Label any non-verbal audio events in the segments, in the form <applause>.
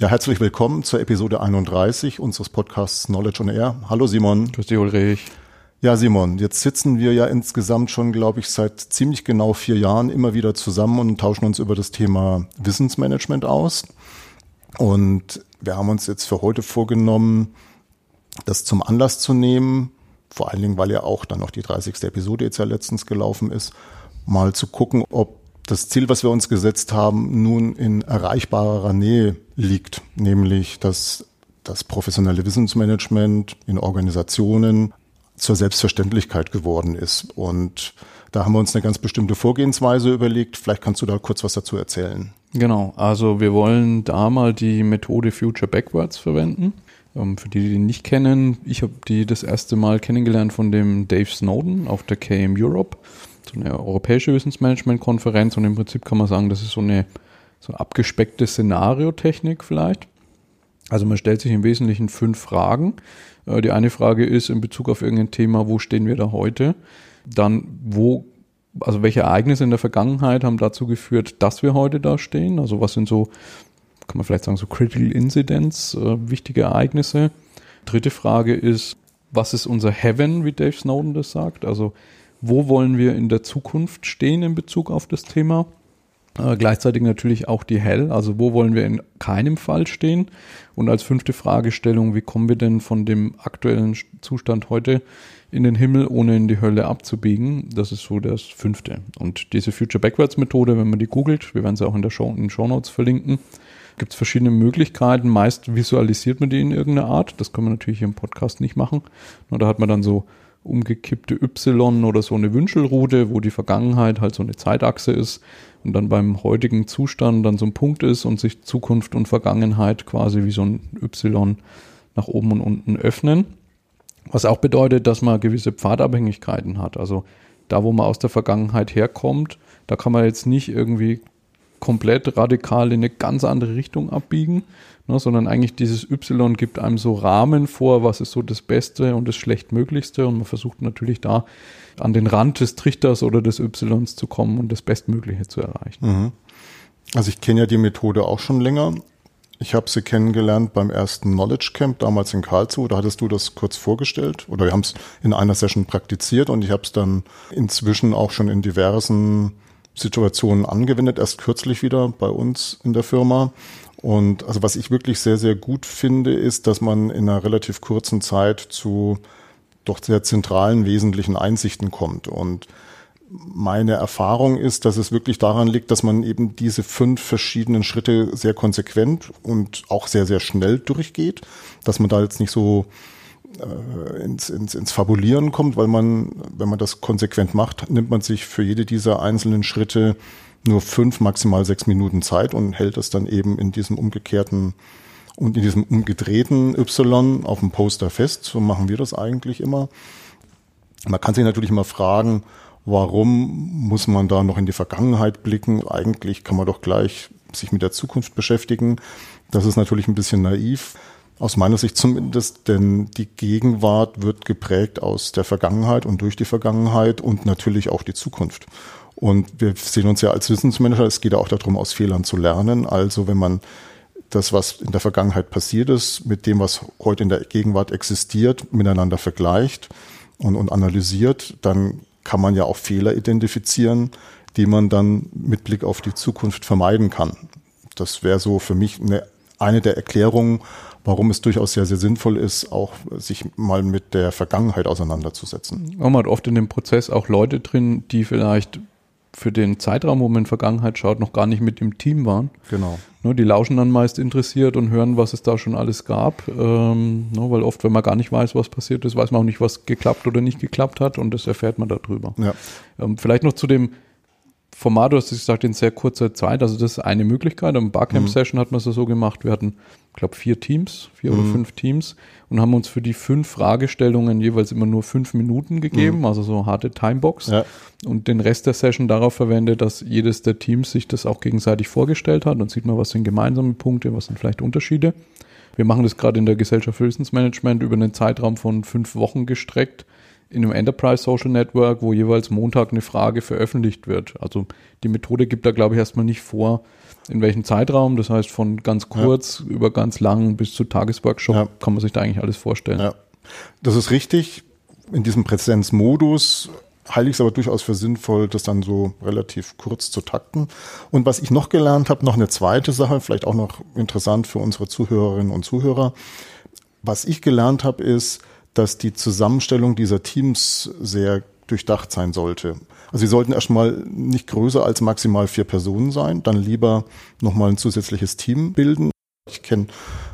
Ja, herzlich willkommen zur Episode 31 unseres Podcasts Knowledge on Air. Hallo Simon. Grüß dich Ulrich. Ja, Simon, jetzt sitzen wir ja insgesamt schon, glaube ich, seit ziemlich genau vier Jahren immer wieder zusammen und tauschen uns über das Thema Wissensmanagement aus. Und wir haben uns jetzt für heute vorgenommen, das zum Anlass zu nehmen, vor allen Dingen, weil ja auch dann noch die 30. Episode jetzt ja letztens gelaufen ist, mal zu gucken, ob das Ziel, was wir uns gesetzt haben, nun in erreichbarer Nähe liegt, nämlich dass das professionelle Wissensmanagement in Organisationen zur Selbstverständlichkeit geworden ist. Und da haben wir uns eine ganz bestimmte Vorgehensweise überlegt. Vielleicht kannst du da kurz was dazu erzählen. Genau, also wir wollen da mal die Methode Future Backwards verwenden. Ähm, für die, die ihn nicht kennen, ich habe die das erste Mal kennengelernt von dem Dave Snowden auf der KM Europe so eine europäische Wissensmanagement-Konferenz und im Prinzip kann man sagen, das ist so eine, so eine abgespeckte Szenariotechnik vielleicht. Also man stellt sich im Wesentlichen fünf Fragen. Äh, die eine Frage ist in Bezug auf irgendein Thema, wo stehen wir da heute? Dann, wo, also welche Ereignisse in der Vergangenheit haben dazu geführt, dass wir heute da stehen? Also was sind so, kann man vielleicht sagen, so Critical Incidents, äh, wichtige Ereignisse? Dritte Frage ist, was ist unser Heaven, wie Dave Snowden das sagt? Also wo wollen wir in der Zukunft stehen in Bezug auf das Thema. Äh, gleichzeitig natürlich auch die Hell, also wo wollen wir in keinem Fall stehen. Und als fünfte Fragestellung, wie kommen wir denn von dem aktuellen Zustand heute in den Himmel, ohne in die Hölle abzubiegen? Das ist so das fünfte. Und diese Future Backwards Methode, wenn man die googelt, wir werden sie auch in, der Show, in den Show Notes verlinken, gibt es verschiedene Möglichkeiten. Meist visualisiert man die in irgendeiner Art. Das kann man natürlich hier im Podcast nicht machen. Nur da hat man dann so umgekippte Y oder so eine Wünschelrute, wo die Vergangenheit halt so eine Zeitachse ist und dann beim heutigen Zustand dann so ein Punkt ist und sich Zukunft und Vergangenheit quasi wie so ein Y nach oben und unten öffnen. Was auch bedeutet, dass man gewisse Pfadabhängigkeiten hat. Also da, wo man aus der Vergangenheit herkommt, da kann man jetzt nicht irgendwie komplett radikal in eine ganz andere Richtung abbiegen, ne, sondern eigentlich dieses Y gibt einem so Rahmen vor, was ist so das Beste und das Schlechtmöglichste und man versucht natürlich da an den Rand des Trichters oder des Ys zu kommen und das Bestmögliche zu erreichen. Mhm. Also ich kenne ja die Methode auch schon länger. Ich habe sie kennengelernt beim ersten Knowledge Camp damals in Karlsruhe. Da hattest du das kurz vorgestellt oder wir haben es in einer Session praktiziert und ich habe es dann inzwischen auch schon in diversen Situationen angewendet, erst kürzlich wieder bei uns in der Firma. Und also was ich wirklich sehr, sehr gut finde, ist, dass man in einer relativ kurzen Zeit zu doch sehr zentralen, wesentlichen Einsichten kommt. Und meine Erfahrung ist, dass es wirklich daran liegt, dass man eben diese fünf verschiedenen Schritte sehr konsequent und auch sehr, sehr schnell durchgeht, dass man da jetzt nicht so äh, ins, ins, ins Fabulieren kommt, weil man, wenn man das konsequent macht, nimmt man sich für jede dieser einzelnen Schritte nur fünf, maximal sechs Minuten Zeit und hält es dann eben in diesem umgekehrten und in diesem umgedrehten Y auf dem Poster fest. So machen wir das eigentlich immer. Man kann sich natürlich immer fragen, warum muss man da noch in die Vergangenheit blicken? Eigentlich kann man doch gleich sich mit der Zukunft beschäftigen. Das ist natürlich ein bisschen naiv. Aus meiner Sicht zumindest, denn die Gegenwart wird geprägt aus der Vergangenheit und durch die Vergangenheit und natürlich auch die Zukunft. Und wir sehen uns ja als Wissensmanager, es geht ja auch darum, aus Fehlern zu lernen. Also wenn man das, was in der Vergangenheit passiert ist, mit dem, was heute in der Gegenwart existiert, miteinander vergleicht und, und analysiert, dann kann man ja auch Fehler identifizieren, die man dann mit Blick auf die Zukunft vermeiden kann. Das wäre so für mich eine, eine der Erklärungen, warum es durchaus sehr, sehr sinnvoll ist, auch sich mal mit der Vergangenheit auseinanderzusetzen. Man hat oft in dem Prozess auch Leute drin, die vielleicht für den Zeitraum, wo man in Vergangenheit schaut, noch gar nicht mit im Team waren. Genau. Ne, die lauschen dann meist interessiert und hören, was es da schon alles gab. Ähm, ne, weil oft, wenn man gar nicht weiß, was passiert ist, weiß man auch nicht, was geklappt oder nicht geklappt hat und das erfährt man darüber. Ja. Ähm, vielleicht noch zu dem Format, du hast gesagt, in sehr kurzer Zeit. Also das ist eine Möglichkeit. Am Barcamp-Session mhm. hat man es so gemacht. Wir hatten, ich glaube, vier Teams, vier mhm. oder fünf Teams und haben uns für die fünf Fragestellungen jeweils immer nur fünf Minuten gegeben, mhm. also so harte Timebox. Ja. Und den Rest der Session darauf verwendet, dass jedes der Teams sich das auch gegenseitig vorgestellt hat. Dann sieht man, was sind gemeinsame Punkte, was sind vielleicht Unterschiede. Wir machen das gerade in der Gesellschaft für Wissensmanagement über einen Zeitraum von fünf Wochen gestreckt in einem Enterprise Social Network, wo jeweils Montag eine Frage veröffentlicht wird. Also die Methode gibt da, glaube ich, erstmal nicht vor, in welchem Zeitraum. Das heißt, von ganz kurz ja. über ganz lang bis zu Tagesworkshop ja. kann man sich da eigentlich alles vorstellen. Ja. Das ist richtig. In diesem Präsenzmodus halte ich es aber durchaus für sinnvoll, das dann so relativ kurz zu takten. Und was ich noch gelernt habe, noch eine zweite Sache, vielleicht auch noch interessant für unsere Zuhörerinnen und Zuhörer. Was ich gelernt habe, ist, dass die Zusammenstellung dieser Teams sehr durchdacht sein sollte. Also sie sollten erstmal nicht größer als maximal vier Personen sein, dann lieber nochmal ein zusätzliches Team bilden. Ich kenne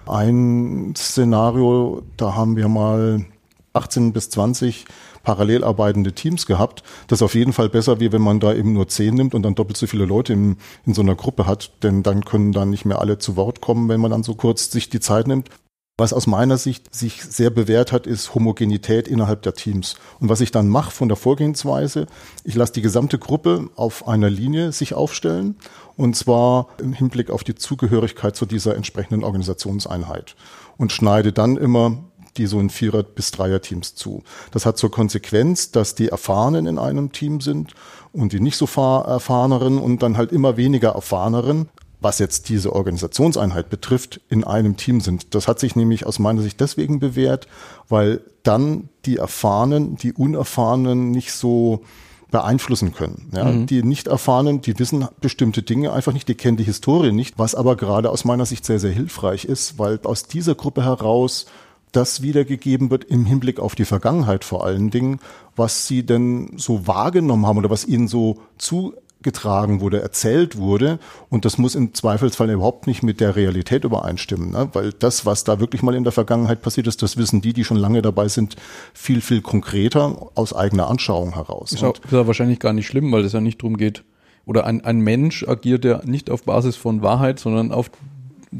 ein Szenario, da haben wir mal 18 bis 20 parallel arbeitende Teams gehabt. Das ist auf jeden Fall besser, wie wenn man da eben nur zehn nimmt und dann doppelt so viele Leute in, in so einer Gruppe hat, denn dann können dann nicht mehr alle zu Wort kommen, wenn man dann so kurz sich die Zeit nimmt. Was aus meiner Sicht sich sehr bewährt hat, ist Homogenität innerhalb der Teams. Und was ich dann mache von der Vorgehensweise, ich lasse die gesamte Gruppe auf einer Linie sich aufstellen und zwar im Hinblick auf die Zugehörigkeit zu dieser entsprechenden Organisationseinheit und schneide dann immer die so in Vierer- bis Dreier-Teams zu. Das hat zur Konsequenz, dass die Erfahrenen in einem Team sind und die nicht so erfahreneren und dann halt immer weniger erfahreneren was jetzt diese Organisationseinheit betrifft, in einem Team sind. Das hat sich nämlich aus meiner Sicht deswegen bewährt, weil dann die Erfahrenen, die Unerfahrenen nicht so beeinflussen können. Ja, mhm. Die Nicht-Erfahrenen, die wissen bestimmte Dinge einfach nicht, die kennen die Historie nicht, was aber gerade aus meiner Sicht sehr, sehr hilfreich ist, weil aus dieser Gruppe heraus das wiedergegeben wird im Hinblick auf die Vergangenheit vor allen Dingen, was sie denn so wahrgenommen haben oder was ihnen so zu getragen wurde, erzählt wurde. Und das muss im Zweifelsfall überhaupt nicht mit der Realität übereinstimmen, ne? weil das, was da wirklich mal in der Vergangenheit passiert ist, das wissen die, die schon lange dabei sind, viel, viel konkreter aus eigener Anschauung heraus. Ist, auch, ist ja wahrscheinlich gar nicht schlimm, weil es ja nicht darum geht, oder ein, ein Mensch agiert ja nicht auf Basis von Wahrheit, sondern auf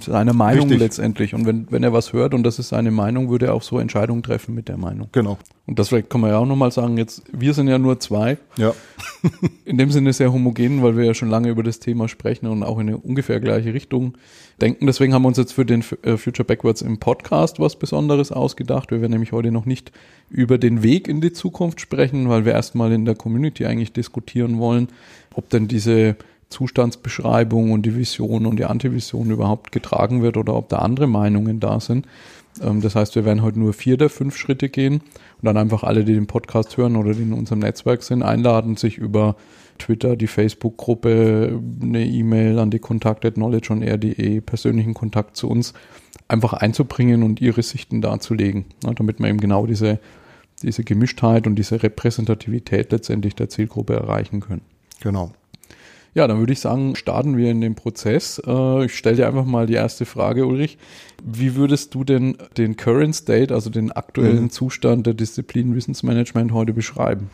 seine Meinung Richtig. letztendlich. Und wenn, wenn er was hört und das ist seine Meinung, würde er auch so Entscheidungen treffen mit der Meinung. Genau. Und das vielleicht kann man ja auch nochmal sagen, jetzt, wir sind ja nur zwei. Ja. <laughs> in dem Sinne sehr homogen, weil wir ja schon lange über das Thema sprechen und auch in eine ungefähr gleiche Richtung denken. Deswegen haben wir uns jetzt für den äh, Future Backwards im Podcast was Besonderes ausgedacht. Wir werden nämlich heute noch nicht über den Weg in die Zukunft sprechen, weil wir erstmal in der Community eigentlich diskutieren wollen, ob denn diese Zustandsbeschreibung und die Vision und die Antivision überhaupt getragen wird oder ob da andere Meinungen da sind. Ähm, das heißt, wir werden heute nur vier der fünf Schritte gehen und dann einfach alle, die den Podcast hören oder die in unserem Netzwerk sind, einladen, sich über Twitter, die Facebook-Gruppe, eine E-Mail an die Kontakt at knowledgeonair.de, persönlichen Kontakt zu uns einfach einzubringen und ihre Sichten darzulegen, damit wir eben genau diese, diese Gemischtheit und diese Repräsentativität letztendlich der Zielgruppe erreichen können. Genau. Ja, dann würde ich sagen, starten wir in den Prozess. Äh, ich stelle dir einfach mal die erste Frage, Ulrich. Wie würdest du denn den Current State, also den aktuellen mhm. Zustand der Disziplin Wissensmanagement heute beschreiben?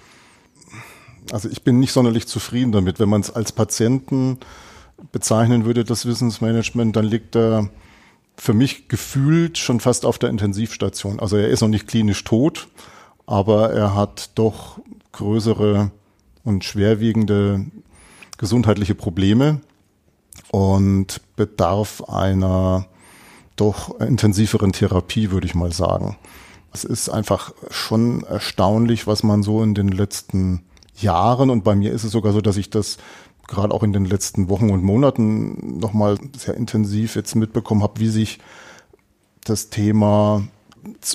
Also ich bin nicht sonderlich zufrieden damit. Wenn man es als Patienten bezeichnen würde, das Wissensmanagement, dann liegt er für mich gefühlt schon fast auf der Intensivstation. Also er ist noch nicht klinisch tot, aber er hat doch größere und schwerwiegende gesundheitliche Probleme und bedarf einer doch intensiveren Therapie, würde ich mal sagen. Es ist einfach schon erstaunlich, was man so in den letzten Jahren und bei mir ist es sogar so, dass ich das gerade auch in den letzten Wochen und Monaten nochmal sehr intensiv jetzt mitbekommen habe, wie sich das Thema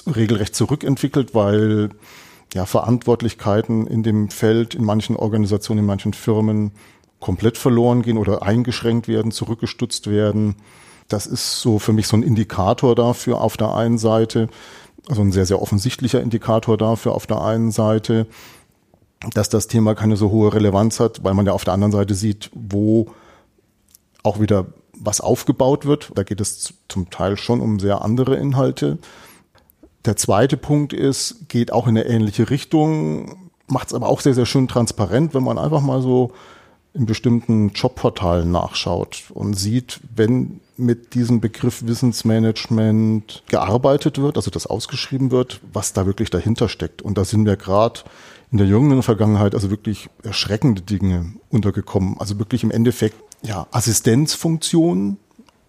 regelrecht zurückentwickelt, weil ja Verantwortlichkeiten in dem Feld in manchen Organisationen, in manchen Firmen komplett verloren gehen oder eingeschränkt werden, zurückgestutzt werden. Das ist so für mich so ein Indikator dafür auf der einen Seite, also ein sehr, sehr offensichtlicher Indikator dafür auf der einen Seite, dass das Thema keine so hohe Relevanz hat, weil man ja auf der anderen Seite sieht, wo auch wieder was aufgebaut wird. Da geht es zum Teil schon um sehr andere Inhalte. Der zweite Punkt ist, geht auch in eine ähnliche Richtung, macht es aber auch sehr, sehr schön transparent, wenn man einfach mal so in bestimmten Jobportalen nachschaut und sieht, wenn mit diesem Begriff Wissensmanagement gearbeitet wird, also das ausgeschrieben wird, was da wirklich dahinter steckt. Und da sind wir gerade in der jüngeren Vergangenheit also wirklich erschreckende Dinge untergekommen. Also wirklich im Endeffekt ja Assistenzfunktionen,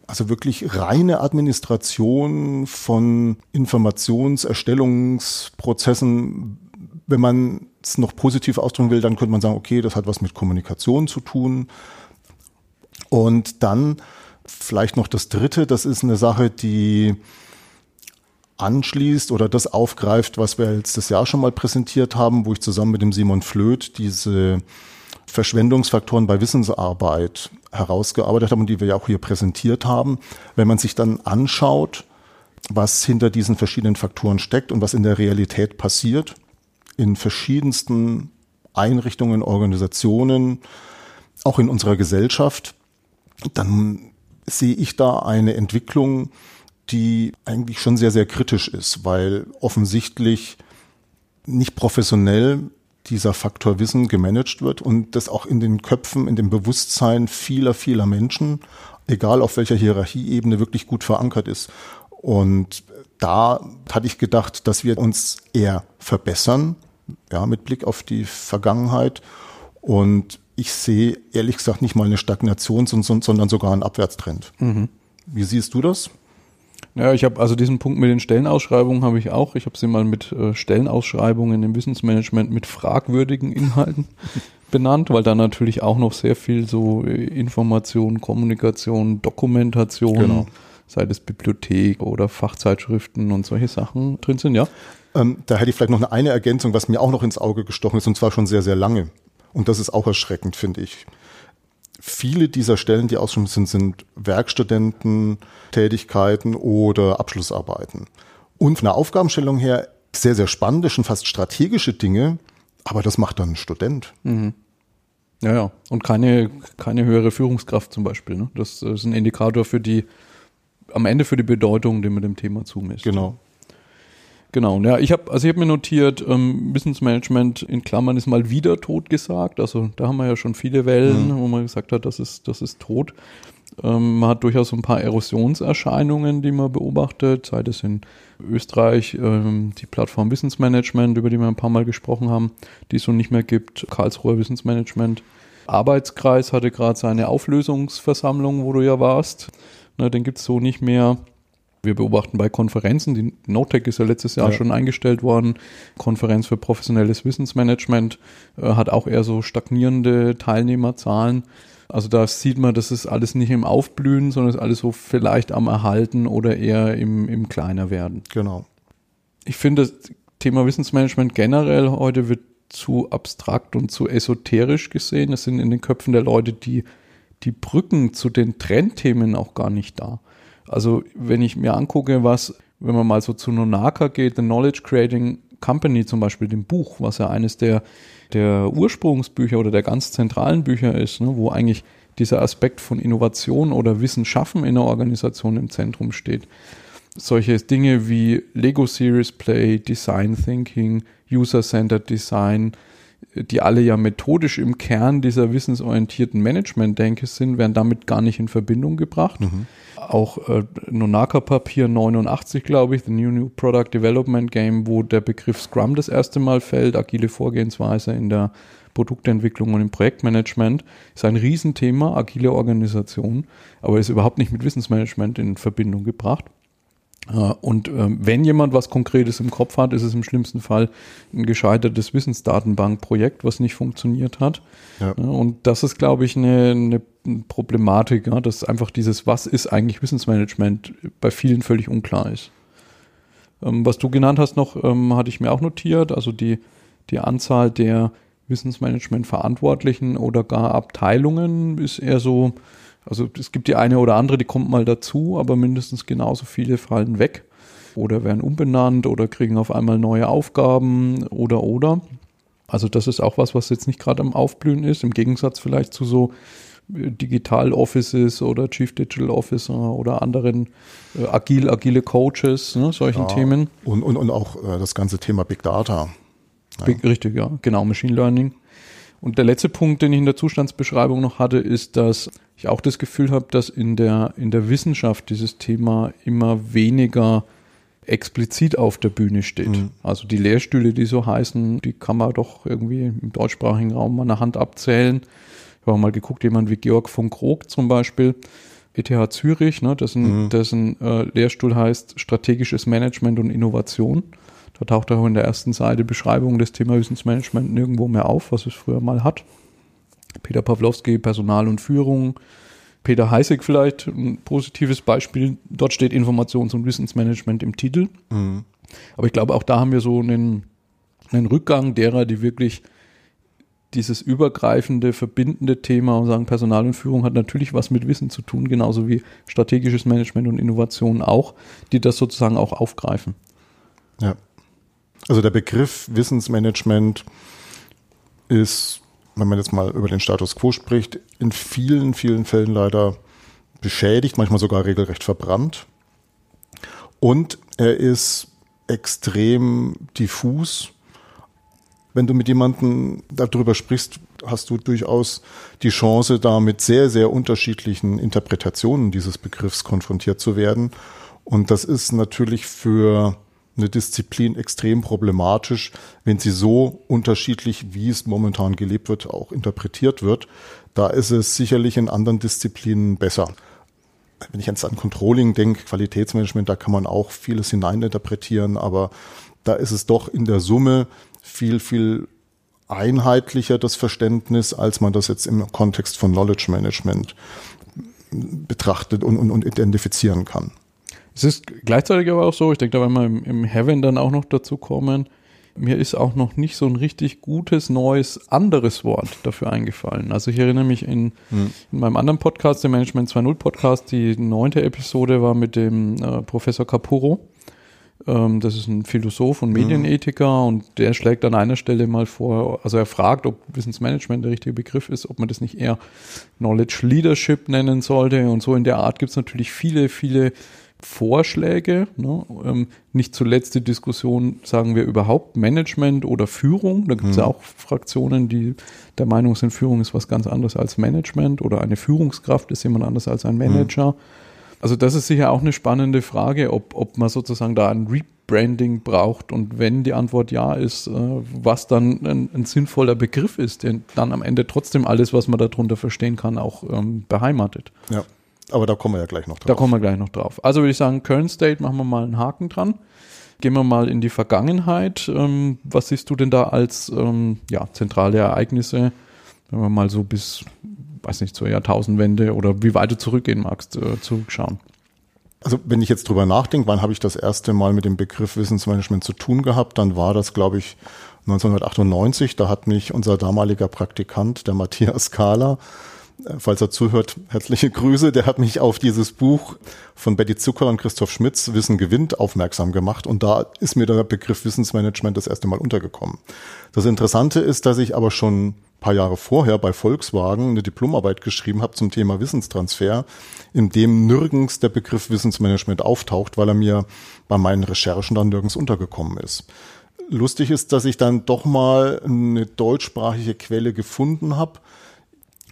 also wirklich reine Administration von Informationserstellungsprozessen wenn man es noch positiv ausdrücken will, dann könnte man sagen, okay, das hat was mit Kommunikation zu tun. Und dann vielleicht noch das Dritte, das ist eine Sache, die anschließt oder das aufgreift, was wir letztes Jahr schon mal präsentiert haben, wo ich zusammen mit dem Simon Flöth diese Verschwendungsfaktoren bei Wissensarbeit herausgearbeitet habe und die wir ja auch hier präsentiert haben. Wenn man sich dann anschaut, was hinter diesen verschiedenen Faktoren steckt und was in der Realität passiert, in verschiedensten Einrichtungen, Organisationen, auch in unserer Gesellschaft, dann sehe ich da eine Entwicklung, die eigentlich schon sehr, sehr kritisch ist, weil offensichtlich nicht professionell dieser Faktor Wissen gemanagt wird und das auch in den Köpfen, in dem Bewusstsein vieler, vieler Menschen, egal auf welcher Hierarchieebene, wirklich gut verankert ist. Und da hatte ich gedacht, dass wir uns eher verbessern, ja, mit Blick auf die Vergangenheit. Und ich sehe ehrlich gesagt nicht mal eine Stagnation, sondern sogar einen Abwärtstrend. Mhm. Wie siehst du das? Ja, ich habe also diesen Punkt mit den Stellenausschreibungen habe ich auch. Ich habe sie mal mit äh, Stellenausschreibungen im Wissensmanagement mit fragwürdigen Inhalten <laughs> benannt, weil da natürlich auch noch sehr viel so äh, Information, Kommunikation, Dokumentation, genau. sei es Bibliothek oder Fachzeitschriften und solche Sachen drin sind, ja. Ähm, da hätte ich vielleicht noch eine, Ergänzung, was mir auch noch ins Auge gestochen ist, und zwar schon sehr, sehr lange. Und das ist auch erschreckend, finde ich viele dieser Stellen, die ausgeschrieben sind, sind Werkstudententätigkeiten oder Abschlussarbeiten. Und von der Aufgabenstellung her sehr, sehr spannende, schon fast strategische Dinge, aber das macht dann ein Student. Mhm. Ja, ja. Und keine, keine höhere Führungskraft zum Beispiel. Ne? Das ist ein Indikator für die, am Ende für die Bedeutung, die man dem Thema zumisst. Genau. Genau, ja, ich habe also ich habe mir notiert, ähm, Wissensmanagement in Klammern ist mal wieder tot gesagt. Also da haben wir ja schon viele Wellen, mhm. wo man gesagt hat, das ist, das ist tot. Ähm, man hat durchaus ein paar Erosionserscheinungen, die man beobachtet, sei es in Österreich ähm, die Plattform Wissensmanagement, über die wir ein paar Mal gesprochen haben, die es so nicht mehr gibt, Karlsruher Wissensmanagement. Arbeitskreis hatte gerade seine Auflösungsversammlung, wo du ja warst. Ne, den gibt's so nicht mehr. Wir beobachten bei Konferenzen, die Notec ist ja letztes Jahr ja. schon eingestellt worden, Konferenz für professionelles Wissensmanagement äh, hat auch eher so stagnierende Teilnehmerzahlen. Also da sieht man, das ist alles nicht im Aufblühen, sondern ist alles so vielleicht am Erhalten oder eher im, im kleiner werden. Genau. Ich finde, das Thema Wissensmanagement generell heute wird zu abstrakt und zu esoterisch gesehen. Es sind in den Köpfen der Leute die, die Brücken zu den Trendthemen auch gar nicht da. Also wenn ich mir angucke, was, wenn man mal so zu Nonaka geht, The Knowledge Creating Company zum Beispiel, dem Buch, was ja eines der, der Ursprungsbücher oder der ganz zentralen Bücher ist, ne, wo eigentlich dieser Aspekt von Innovation oder Wissen schaffen in der Organisation im Zentrum steht. Solche Dinge wie Lego Series Play, Design Thinking, User-Centered Design, die alle ja methodisch im Kern dieser wissensorientierten Management-Denke sind, werden damit gar nicht in Verbindung gebracht. Mhm. Auch äh, Nonaka Papier 89, glaube ich, The New New Product Development Game, wo der Begriff Scrum das erste Mal fällt, agile Vorgehensweise in der Produktentwicklung und im Projektmanagement, ist ein Riesenthema, agile Organisation, aber ist überhaupt nicht mit Wissensmanagement in Verbindung gebracht. Äh, und ähm, wenn jemand was Konkretes im Kopf hat, ist es im schlimmsten Fall ein gescheitertes Wissensdatenbankprojekt, was nicht funktioniert hat. Ja. Und das ist, glaube ich, eine, eine Problematik, ja, dass einfach dieses, was ist eigentlich Wissensmanagement, bei vielen völlig unklar ist. Ähm, was du genannt hast noch, ähm, hatte ich mir auch notiert, also die, die Anzahl der Wissensmanagement-Verantwortlichen oder gar Abteilungen ist eher so also es gibt die eine oder andere, die kommt mal dazu, aber mindestens genauso viele fallen weg oder werden umbenannt oder kriegen auf einmal neue Aufgaben oder oder. Also das ist auch was, was jetzt nicht gerade am Aufblühen ist, im Gegensatz vielleicht zu so Digital Offices oder Chief Digital Officer oder anderen äh, agil, agile Coaches, ne, solchen ja, Themen. Und, und, und auch äh, das ganze Thema Big Data. Big, richtig, ja, genau, Machine Learning. Und der letzte Punkt, den ich in der Zustandsbeschreibung noch hatte, ist, dass ich auch das Gefühl habe, dass in der, in der Wissenschaft dieses Thema immer weniger explizit auf der Bühne steht. Mhm. Also die Lehrstühle, die so heißen, die kann man doch irgendwie im deutschsprachigen Raum mal eine Hand abzählen. Habe mal geguckt, jemand wie Georg von Krog zum Beispiel, ETH Zürich, ne, dessen, mhm. dessen äh, Lehrstuhl heißt Strategisches Management und Innovation. Da taucht auch in der ersten Seite Beschreibung des Thema Wissensmanagement nirgendwo mehr auf, was es früher mal hat. Peter Pawlowski, Personal und Führung. Peter Heißig vielleicht, ein positives Beispiel. Dort steht Informations- und Wissensmanagement im Titel. Mhm. Aber ich glaube, auch da haben wir so einen, einen Rückgang derer, die wirklich dieses übergreifende, verbindende Thema und sagen, Personal und Führung hat natürlich was mit Wissen zu tun, genauso wie strategisches Management und Innovation auch, die das sozusagen auch aufgreifen. Ja. Also der Begriff Wissensmanagement ist, wenn man jetzt mal über den Status quo spricht, in vielen, vielen Fällen leider beschädigt, manchmal sogar regelrecht verbrannt. Und er ist extrem diffus wenn du mit jemandem darüber sprichst, hast du durchaus die Chance, da mit sehr, sehr unterschiedlichen Interpretationen dieses Begriffs konfrontiert zu werden. Und das ist natürlich für eine Disziplin extrem problematisch, wenn sie so unterschiedlich, wie es momentan gelebt wird, auch interpretiert wird. Da ist es sicherlich in anderen Disziplinen besser. Wenn ich jetzt an Controlling denke, Qualitätsmanagement, da kann man auch vieles hineininterpretieren, aber da ist es doch in der Summe viel, viel einheitlicher das Verständnis, als man das jetzt im Kontext von Knowledge Management betrachtet und, und, und identifizieren kann. Es ist gleichzeitig aber auch so, ich denke, da werden wir im, im Heaven dann auch noch dazu kommen, mir ist auch noch nicht so ein richtig gutes, neues, anderes Wort dafür eingefallen. Also ich erinnere mich in, hm. in meinem anderen Podcast, dem Management 2.0 Podcast, die neunte Episode war mit dem äh, Professor Capuro. Ähm, das ist ein Philosoph und Medienethiker mhm. und der schlägt an einer Stelle mal vor, also er fragt, ob Wissensmanagement der richtige Begriff ist, ob man das nicht eher Knowledge Leadership nennen sollte. Und so in der Art gibt es natürlich viele, viele Vorschläge. Ne? Ähm, nicht zuletzt die Diskussion, sagen wir überhaupt Management oder Führung. Da gibt es mhm. ja auch Fraktionen, die der Meinung sind, Führung ist was ganz anderes als Management oder eine Führungskraft ist jemand anders als ein Manager. Mhm. Also das ist sicher auch eine spannende Frage, ob, ob man sozusagen da ein Rebranding braucht und wenn die Antwort ja ist, äh, was dann ein, ein sinnvoller Begriff ist, der dann am Ende trotzdem alles, was man darunter verstehen kann, auch ähm, beheimatet. Ja, aber da kommen wir ja gleich noch drauf. Da kommen wir gleich noch drauf. Also würde ich sagen, Current State machen wir mal einen Haken dran. Gehen wir mal in die Vergangenheit. Ähm, was siehst du denn da als ähm, ja, zentrale Ereignisse, wenn wir mal so bis weiß nicht, zur Jahrtausendwende oder wie weit du zurückgehen magst, äh, zurückschauen? Also wenn ich jetzt drüber nachdenke, wann habe ich das erste Mal mit dem Begriff Wissensmanagement zu tun gehabt, dann war das, glaube ich, 1998. Da hat mich unser damaliger Praktikant, der Matthias Kahler, äh, falls er zuhört, herzliche Grüße. Der hat mich auf dieses Buch von Betty Zucker und Christoph Schmitz, Wissen gewinnt, aufmerksam gemacht. Und da ist mir der Begriff Wissensmanagement das erste Mal untergekommen. Das Interessante ist, dass ich aber schon paar Jahre vorher bei Volkswagen eine Diplomarbeit geschrieben habe zum Thema Wissenstransfer, in dem nirgends der Begriff Wissensmanagement auftaucht, weil er mir bei meinen Recherchen dann nirgends untergekommen ist. Lustig ist, dass ich dann doch mal eine deutschsprachige Quelle gefunden habe.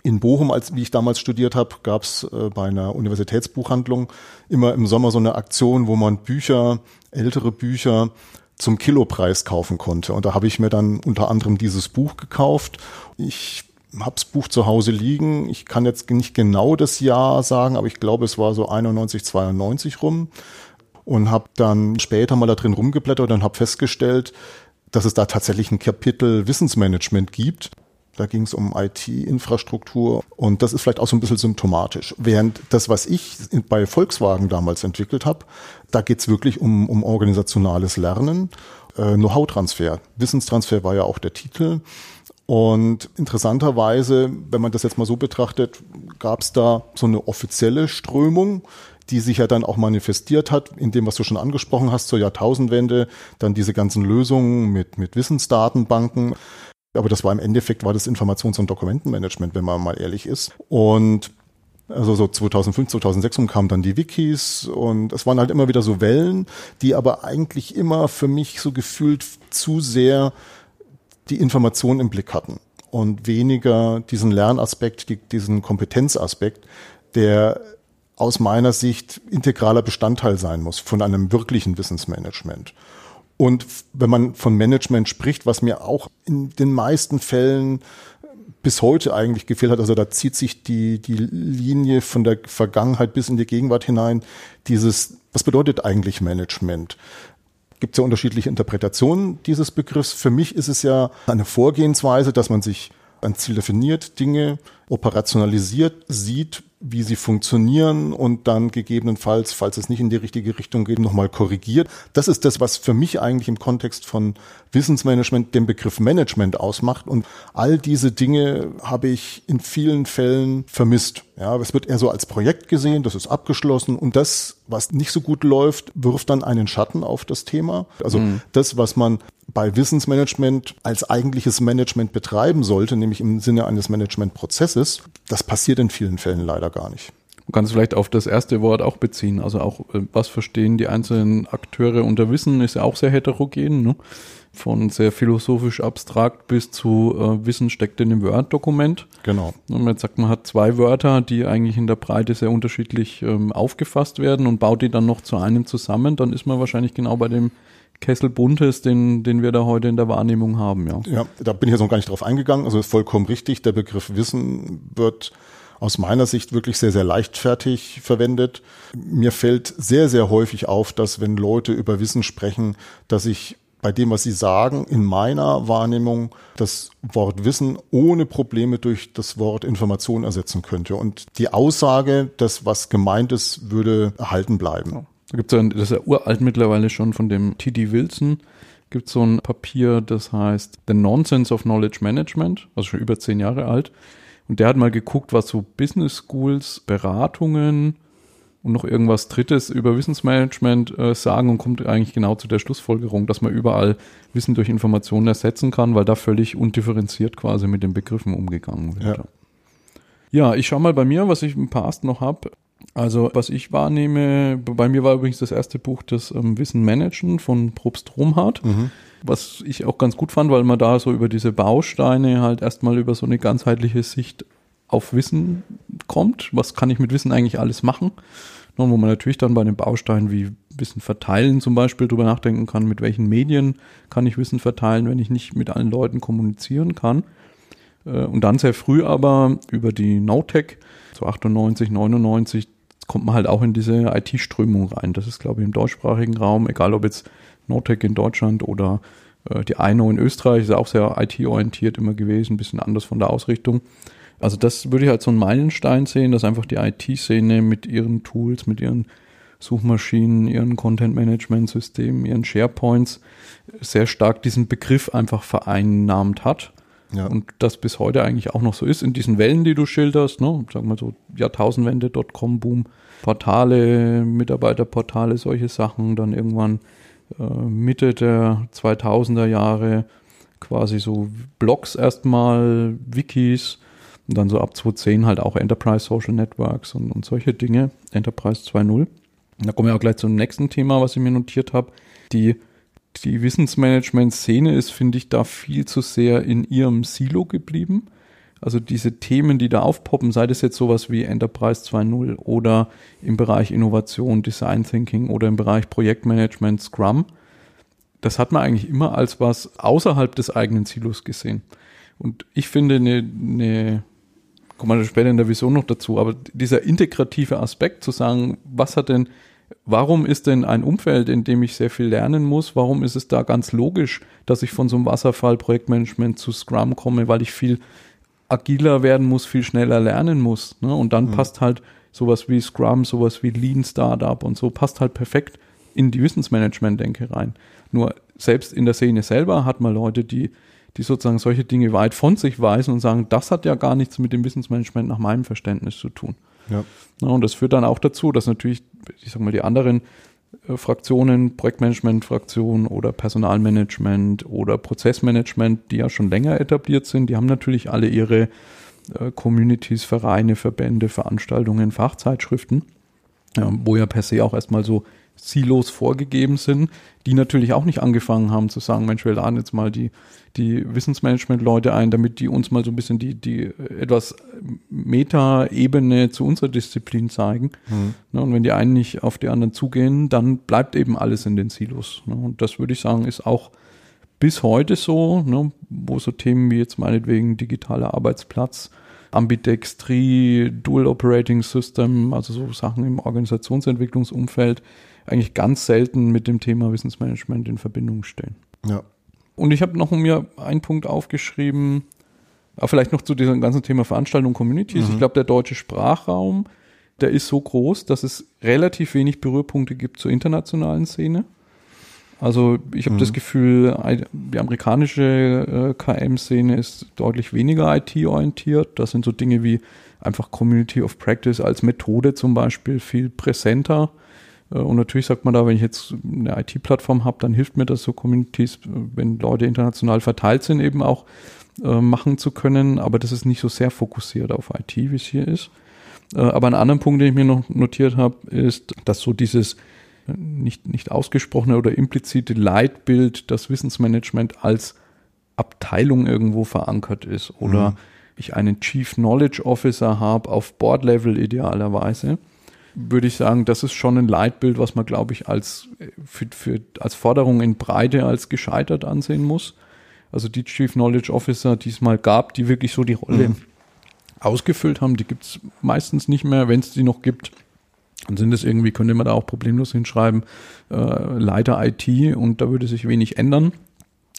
In Bochum, als wie ich damals studiert habe, gab es äh, bei einer Universitätsbuchhandlung immer im Sommer so eine Aktion, wo man Bücher, ältere Bücher zum Kilopreis kaufen konnte. Und da habe ich mir dann unter anderem dieses Buch gekauft. Ich habe das Buch zu Hause liegen. Ich kann jetzt nicht genau das Jahr sagen, aber ich glaube, es war so 91, 92 rum. Und habe dann später mal da drin rumgeblättert und habe festgestellt, dass es da tatsächlich ein Kapitel Wissensmanagement gibt. Da ging es um IT-Infrastruktur und das ist vielleicht auch so ein bisschen symptomatisch. Während das, was ich bei Volkswagen damals entwickelt habe, da geht es wirklich um, um organisationales Lernen, äh, Know-how-Transfer. Wissenstransfer war ja auch der Titel. Und interessanterweise, wenn man das jetzt mal so betrachtet, gab es da so eine offizielle Strömung, die sich ja dann auch manifestiert hat, in dem, was du schon angesprochen hast, zur Jahrtausendwende, dann diese ganzen Lösungen mit, mit Wissensdatenbanken. Aber das war im Endeffekt, war das Informations- und Dokumentenmanagement, wenn man mal ehrlich ist. Und also so 2005, 2006 kamen dann die Wikis und es waren halt immer wieder so Wellen, die aber eigentlich immer für mich so gefühlt zu sehr die Information im Blick hatten und weniger diesen Lernaspekt, diesen Kompetenzaspekt, der aus meiner Sicht integraler Bestandteil sein muss von einem wirklichen Wissensmanagement. Und wenn man von Management spricht, was mir auch in den meisten Fällen bis heute eigentlich gefehlt hat, also da zieht sich die, die Linie von der Vergangenheit bis in die Gegenwart hinein, dieses, was bedeutet eigentlich Management? gibt es ja unterschiedliche Interpretationen dieses Begriffs. Für mich ist es ja eine Vorgehensweise, dass man sich ein Ziel definiert, Dinge operationalisiert sieht, wie sie funktionieren und dann gegebenenfalls, falls es nicht in die richtige Richtung geht, nochmal korrigiert. Das ist das, was für mich eigentlich im Kontext von Wissensmanagement den Begriff Management ausmacht. Und all diese Dinge habe ich in vielen Fällen vermisst. Ja, es wird eher so als Projekt gesehen, das ist abgeschlossen und das, was nicht so gut läuft, wirft dann einen Schatten auf das Thema. Also mhm. das, was man bei Wissensmanagement als eigentliches Management betreiben sollte, nämlich im Sinne eines Managementprozesses, das passiert in vielen Fällen leider gar nicht. Du kannst vielleicht auf das erste Wort auch beziehen. Also auch, äh, was verstehen die einzelnen Akteure unter Wissen, ist ja auch sehr heterogen. Ne? Von sehr philosophisch abstrakt bis zu äh, Wissen steckt in einem Word-Dokument. Genau. Und man sagt, man hat zwei Wörter, die eigentlich in der Breite sehr unterschiedlich ähm, aufgefasst werden und baut die dann noch zu einem zusammen, dann ist man wahrscheinlich genau bei dem Kessel Buntes, den, den wir da heute in der Wahrnehmung haben, ja. Ja, da bin ich jetzt noch gar nicht drauf eingegangen. Also ist vollkommen richtig. Der Begriff Wissen wird aus meiner Sicht wirklich sehr, sehr leichtfertig verwendet. Mir fällt sehr, sehr häufig auf, dass wenn Leute über Wissen sprechen, dass ich bei dem, was sie sagen, in meiner Wahrnehmung das Wort Wissen ohne Probleme durch das Wort Information ersetzen könnte. Und die Aussage, das, was gemeint ist, würde erhalten bleiben. Da gibt es ja, das ist ja uralt mittlerweile schon von dem T.D. Wilson, gibt so ein Papier, das heißt The Nonsense of Knowledge Management, also schon über zehn Jahre alt. Und der hat mal geguckt, was so Business Schools, Beratungen und noch irgendwas Drittes über Wissensmanagement äh, sagen und kommt eigentlich genau zu der Schlussfolgerung, dass man überall Wissen durch Informationen ersetzen kann, weil da völlig undifferenziert quasi mit den Begriffen umgegangen wird. Ja. Ja, ich schau mal bei mir, was ich im Past noch habe. Also, was ich wahrnehme, bei mir war übrigens das erste Buch das ähm, Wissen Managen von Probst Romhardt, mhm. Was ich auch ganz gut fand, weil man da so über diese Bausteine halt erstmal über so eine ganzheitliche Sicht auf Wissen kommt. Was kann ich mit Wissen eigentlich alles machen? Und wo man natürlich dann bei den Bausteinen wie Wissen verteilen zum Beispiel drüber nachdenken kann, mit welchen Medien kann ich Wissen verteilen, wenn ich nicht mit allen Leuten kommunizieren kann. Äh, und dann sehr früh aber über die NoTech, so 98, 99, kommt man halt auch in diese IT-Strömung rein. Das ist, glaube ich, im deutschsprachigen Raum, egal ob jetzt Nordtech in Deutschland oder äh, die Eino in Österreich, ist auch sehr IT-orientiert immer gewesen, ein bisschen anders von der Ausrichtung. Also das würde ich halt so einen Meilenstein sehen, dass einfach die IT-Szene mit ihren Tools, mit ihren Suchmaschinen, ihren Content-Management-Systemen, ihren SharePoints sehr stark diesen Begriff einfach vereinnahmt hat ja. Und das bis heute eigentlich auch noch so ist in diesen Wellen, die du schilderst, ne? Sagen wir so Jahrtausendwende, Dotcom-Boom, Portale, Mitarbeiterportale, solche Sachen, dann irgendwann Mitte der 2000er Jahre quasi so Blogs erstmal, Wikis und dann so ab 2010 halt auch Enterprise Social Networks und, und solche Dinge, Enterprise 2.0. Da kommen wir auch gleich zum nächsten Thema, was ich mir notiert habe. Die die Wissensmanagement-Szene ist, finde ich, da viel zu sehr in ihrem Silo geblieben. Also diese Themen, die da aufpoppen, sei das jetzt sowas wie Enterprise 2.0 oder im Bereich Innovation, Design Thinking oder im Bereich Projektmanagement, Scrum, das hat man eigentlich immer als was außerhalb des eigenen Silos gesehen. Und ich finde eine, eine kommen wir später in der Vision noch dazu, aber dieser integrative Aspekt zu sagen, was hat denn Warum ist denn ein Umfeld, in dem ich sehr viel lernen muss, warum ist es da ganz logisch, dass ich von so einem Wasserfall-Projektmanagement zu Scrum komme, weil ich viel agiler werden muss, viel schneller lernen muss. Ne? Und dann mhm. passt halt sowas wie Scrum, sowas wie Lean Startup und so, passt halt perfekt in die Wissensmanagement-Denke rein. Nur selbst in der Szene selber hat man Leute, die, die sozusagen solche Dinge weit von sich weisen und sagen, das hat ja gar nichts mit dem Wissensmanagement nach meinem Verständnis zu tun. Ja. ja. Und das führt dann auch dazu, dass natürlich, ich sag mal, die anderen Fraktionen, Projektmanagement-Fraktion oder Personalmanagement oder Prozessmanagement, die ja schon länger etabliert sind, die haben natürlich alle ihre äh, Communities, Vereine, Verbände, Veranstaltungen, Fachzeitschriften, wo ja per se auch erstmal so Silos vorgegeben sind, die natürlich auch nicht angefangen haben zu sagen, Mensch, wir laden jetzt mal die, die Wissensmanagement-Leute ein, damit die uns mal so ein bisschen die, die etwas Meta-Ebene zu unserer Disziplin zeigen. Mhm. Ne, und wenn die einen nicht auf die anderen zugehen, dann bleibt eben alles in den Silos. Ne, und das würde ich sagen, ist auch bis heute so, ne, wo so Themen wie jetzt meinetwegen digitaler Arbeitsplatz, Ambidextrie, Dual Operating System, also so Sachen im Organisationsentwicklungsumfeld, eigentlich ganz selten mit dem Thema Wissensmanagement in Verbindung stehen. Ja. Und ich habe noch mir einen Punkt aufgeschrieben, aber vielleicht noch zu diesem ganzen Thema Veranstaltung Communities. Mhm. Ich glaube, der deutsche Sprachraum, der ist so groß, dass es relativ wenig Berührpunkte gibt zur internationalen Szene. Also ich habe mhm. das Gefühl, die amerikanische äh, KM-Szene ist deutlich weniger IT-orientiert. Das sind so Dinge wie einfach Community of Practice als Methode zum Beispiel viel präsenter. Äh, und natürlich sagt man da, wenn ich jetzt eine IT-Plattform habe, dann hilft mir das so Communities, wenn Leute international verteilt sind, eben auch äh, machen zu können. Aber das ist nicht so sehr fokussiert auf IT, wie es hier ist. Äh, aber ein anderer Punkt, den ich mir noch notiert habe, ist, dass so dieses nicht, nicht ausgesprochene oder implizite Leitbild, das Wissensmanagement als Abteilung irgendwo verankert ist oder mhm. ich einen Chief Knowledge Officer habe auf Board-Level idealerweise würde ich sagen, das ist schon ein Leitbild, was man, glaube ich, als, für, für, als Forderung in Breite als gescheitert ansehen muss. Also die Chief Knowledge Officer, die es mal gab, die wirklich so die Rolle mhm. ausgefüllt haben, die gibt es meistens nicht mehr. Wenn es die noch gibt, dann sind es irgendwie, könnte man da auch problemlos hinschreiben, äh, Leiter IT und da würde sich wenig ändern.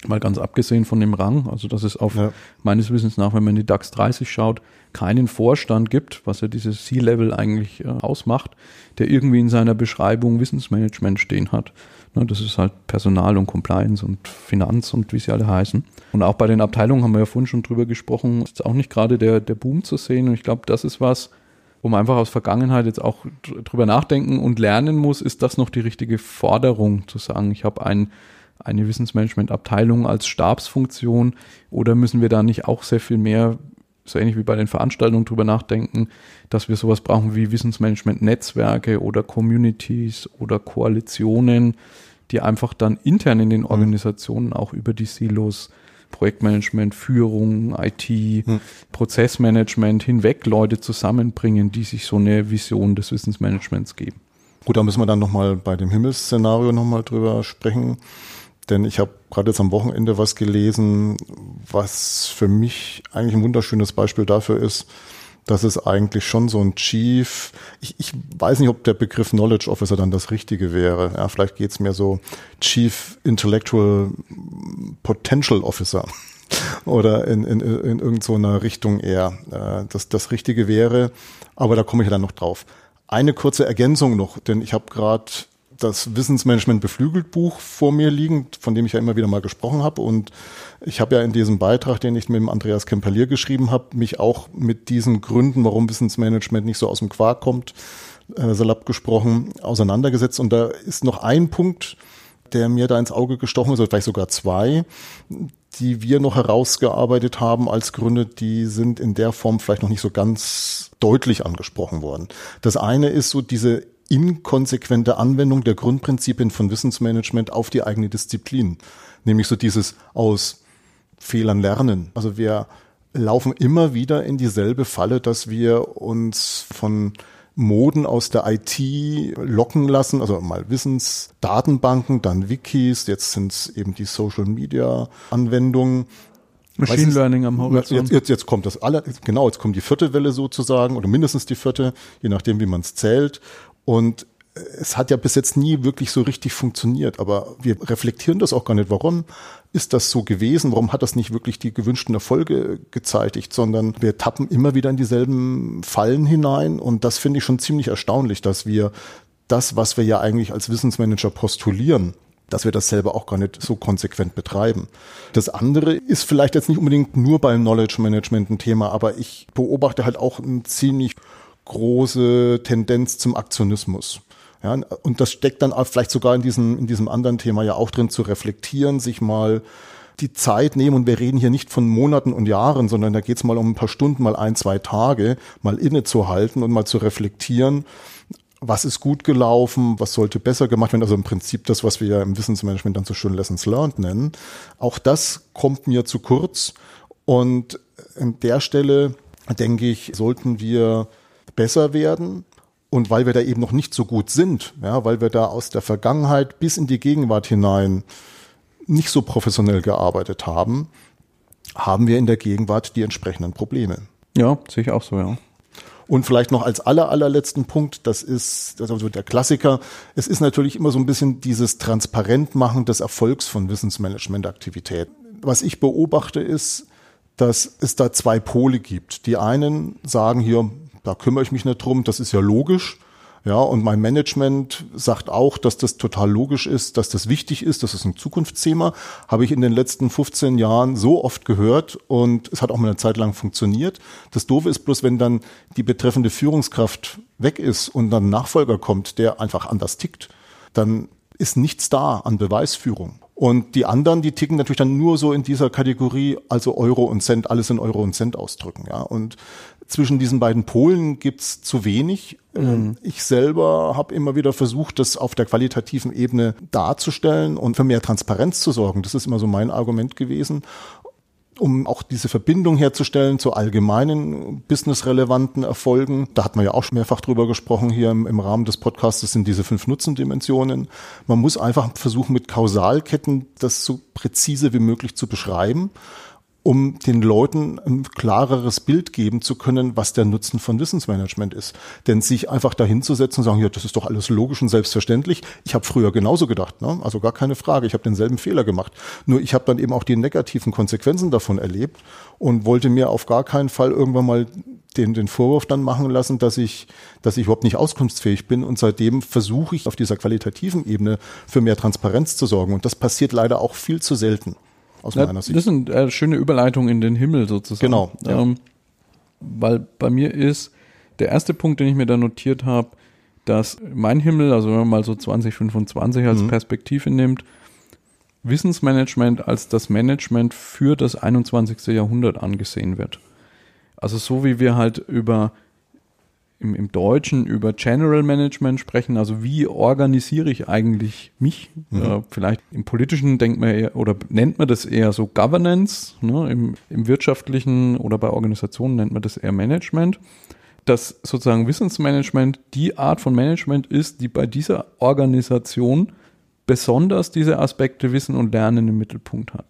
Mal ganz abgesehen von dem Rang, also dass es auf ja. meines Wissens nach, wenn man in die DAX 30 schaut, keinen Vorstand gibt, was ja dieses C-Level eigentlich äh, ausmacht, der irgendwie in seiner Beschreibung Wissensmanagement stehen hat. Ne, das ist halt Personal und Compliance und Finanz und wie sie alle heißen. Und auch bei den Abteilungen haben wir ja vorhin schon drüber gesprochen, ist auch nicht gerade der, der Boom zu sehen. Und ich glaube, das ist was, wo man einfach aus Vergangenheit jetzt auch drüber nachdenken und lernen muss, ist das noch die richtige Forderung zu sagen, ich habe ein eine Wissensmanagement-Abteilung als Stabsfunktion oder müssen wir da nicht auch sehr viel mehr, so ähnlich wie bei den Veranstaltungen, drüber nachdenken, dass wir sowas brauchen wie Wissensmanagement-Netzwerke oder Communities oder Koalitionen, die einfach dann intern in den mhm. Organisationen auch über die Silos Projektmanagement, Führung, IT, hm. Prozessmanagement hinweg Leute zusammenbringen, die sich so eine Vision des Wissensmanagements geben. Gut, da müssen wir dann nochmal bei dem Himmelsszenario nochmal drüber sprechen. Denn ich habe gerade jetzt am Wochenende was gelesen, was für mich eigentlich ein wunderschönes Beispiel dafür ist, dass es eigentlich schon so ein Chief, ich, ich weiß nicht, ob der Begriff Knowledge Officer dann das Richtige wäre. Ja, vielleicht geht's mir so Chief Intellectual Potential Officer <laughs> oder in, in, in irgendeiner so Richtung eher. Äh, das, das Richtige wäre, aber da komme ich dann noch drauf. Eine kurze Ergänzung noch, denn ich habe gerade das Wissensmanagement beflügelt Buch vor mir liegen, von dem ich ja immer wieder mal gesprochen habe. Und ich habe ja in diesem Beitrag, den ich mit dem Andreas Kempalier geschrieben habe, mich auch mit diesen Gründen, warum Wissensmanagement nicht so aus dem Quark kommt, äh, salopp gesprochen, auseinandergesetzt. Und da ist noch ein Punkt, der mir da ins Auge gestochen ist, oder vielleicht sogar zwei, die wir noch herausgearbeitet haben als Gründe, die sind in der Form vielleicht noch nicht so ganz deutlich angesprochen worden. Das eine ist so diese inkonsequente Anwendung der Grundprinzipien von Wissensmanagement auf die eigene Disziplin. Nämlich so dieses aus Fehlern lernen. Also wir laufen immer wieder in dieselbe Falle, dass wir uns von Moden aus der IT locken lassen, also mal Wissensdatenbanken, dann Wikis, jetzt sind es eben die Social Media Anwendungen. Machine Learning am Horizont. Jetzt, jetzt, jetzt kommt das alle, genau, jetzt kommt die vierte Welle sozusagen oder mindestens die vierte, je nachdem, wie man es zählt. Und es hat ja bis jetzt nie wirklich so richtig funktioniert, aber wir reflektieren das auch gar nicht. Warum ist das so gewesen? Warum hat das nicht wirklich die gewünschten Erfolge gezeitigt, sondern wir tappen immer wieder in dieselben Fallen hinein und das finde ich schon ziemlich erstaunlich, dass wir das, was wir ja eigentlich als Wissensmanager postulieren, dass wir das selber auch gar nicht so konsequent betreiben. Das andere ist vielleicht jetzt nicht unbedingt nur beim Knowledge Management ein Thema, aber ich beobachte halt auch ein ziemlich große Tendenz zum Aktionismus. Ja, und das steckt dann vielleicht sogar in diesem, in diesem anderen Thema ja auch drin, zu reflektieren, sich mal die Zeit nehmen und wir reden hier nicht von Monaten und Jahren, sondern da geht es mal um ein paar Stunden, mal ein, zwei Tage, mal innezuhalten und mal zu reflektieren, was ist gut gelaufen, was sollte besser gemacht werden. Also im Prinzip das, was wir ja im Wissensmanagement dann so schön Lessons Learned nennen. Auch das kommt mir zu kurz. Und an der Stelle, denke ich, sollten wir besser werden. Und weil wir da eben noch nicht so gut sind, ja, weil wir da aus der Vergangenheit bis in die Gegenwart hinein nicht so professionell gearbeitet haben, haben wir in der Gegenwart die entsprechenden Probleme. Ja, sehe ich auch so, ja. Und vielleicht noch als aller, allerletzten Punkt, das ist also der Klassiker, es ist natürlich immer so ein bisschen dieses Transparentmachen des Erfolgs von Wissensmanagementaktivitäten. Was ich beobachte ist, dass es da zwei Pole gibt. Die einen sagen hier, da kümmere ich mich nicht drum, das ist ja logisch. Ja, und mein Management sagt auch, dass das total logisch ist, dass das wichtig ist, das ist ein Zukunftsthema. Habe ich in den letzten 15 Jahren so oft gehört und es hat auch mal eine Zeit lang funktioniert. Das Doofe ist bloß, wenn dann die betreffende Führungskraft weg ist und dann ein Nachfolger kommt, der einfach anders tickt, dann ist nichts da an Beweisführung. Und die anderen, die ticken natürlich dann nur so in dieser Kategorie, also Euro und Cent, alles in Euro und Cent ausdrücken. Ja. Und zwischen diesen beiden Polen gibt's zu wenig. Mhm. Ich selber habe immer wieder versucht, das auf der qualitativen Ebene darzustellen und für mehr Transparenz zu sorgen. Das ist immer so mein Argument gewesen um auch diese Verbindung herzustellen zu allgemeinen businessrelevanten Erfolgen. Da hat man ja auch schon mehrfach drüber gesprochen hier im, im Rahmen des Podcasts. Das sind diese fünf Nutzendimensionen. Man muss einfach versuchen, mit Kausalketten das so präzise wie möglich zu beschreiben um den Leuten ein klareres Bild geben zu können, was der Nutzen von Wissensmanagement ist. Denn sich einfach dahinzusetzen und sagen, ja, das ist doch alles logisch und selbstverständlich. Ich habe früher genauso gedacht, ne? also gar keine Frage. Ich habe denselben Fehler gemacht. Nur ich habe dann eben auch die negativen Konsequenzen davon erlebt und wollte mir auf gar keinen Fall irgendwann mal den, den Vorwurf dann machen lassen, dass ich, dass ich überhaupt nicht auskunftsfähig bin. Und seitdem versuche ich auf dieser qualitativen Ebene für mehr Transparenz zu sorgen. Und das passiert leider auch viel zu selten aus ja, meiner Sicht. Das sind äh, schöne Überleitungen in den Himmel sozusagen. Genau. Ja. Ähm, weil bei mir ist der erste Punkt, den ich mir da notiert habe, dass mein Himmel, also wenn man mal so 2025 als mhm. Perspektive nimmt, Wissensmanagement als das Management für das 21. Jahrhundert angesehen wird. Also so wie wir halt über im, im Deutschen über General Management sprechen, also wie organisiere ich eigentlich mich? Mhm. Äh, vielleicht im politischen denkt man eher, oder nennt man das eher so Governance, ne? Im, im wirtschaftlichen oder bei Organisationen nennt man das eher Management. Dass sozusagen Wissensmanagement die Art von Management ist, die bei dieser Organisation besonders diese Aspekte Wissen und Lernen im Mittelpunkt hat.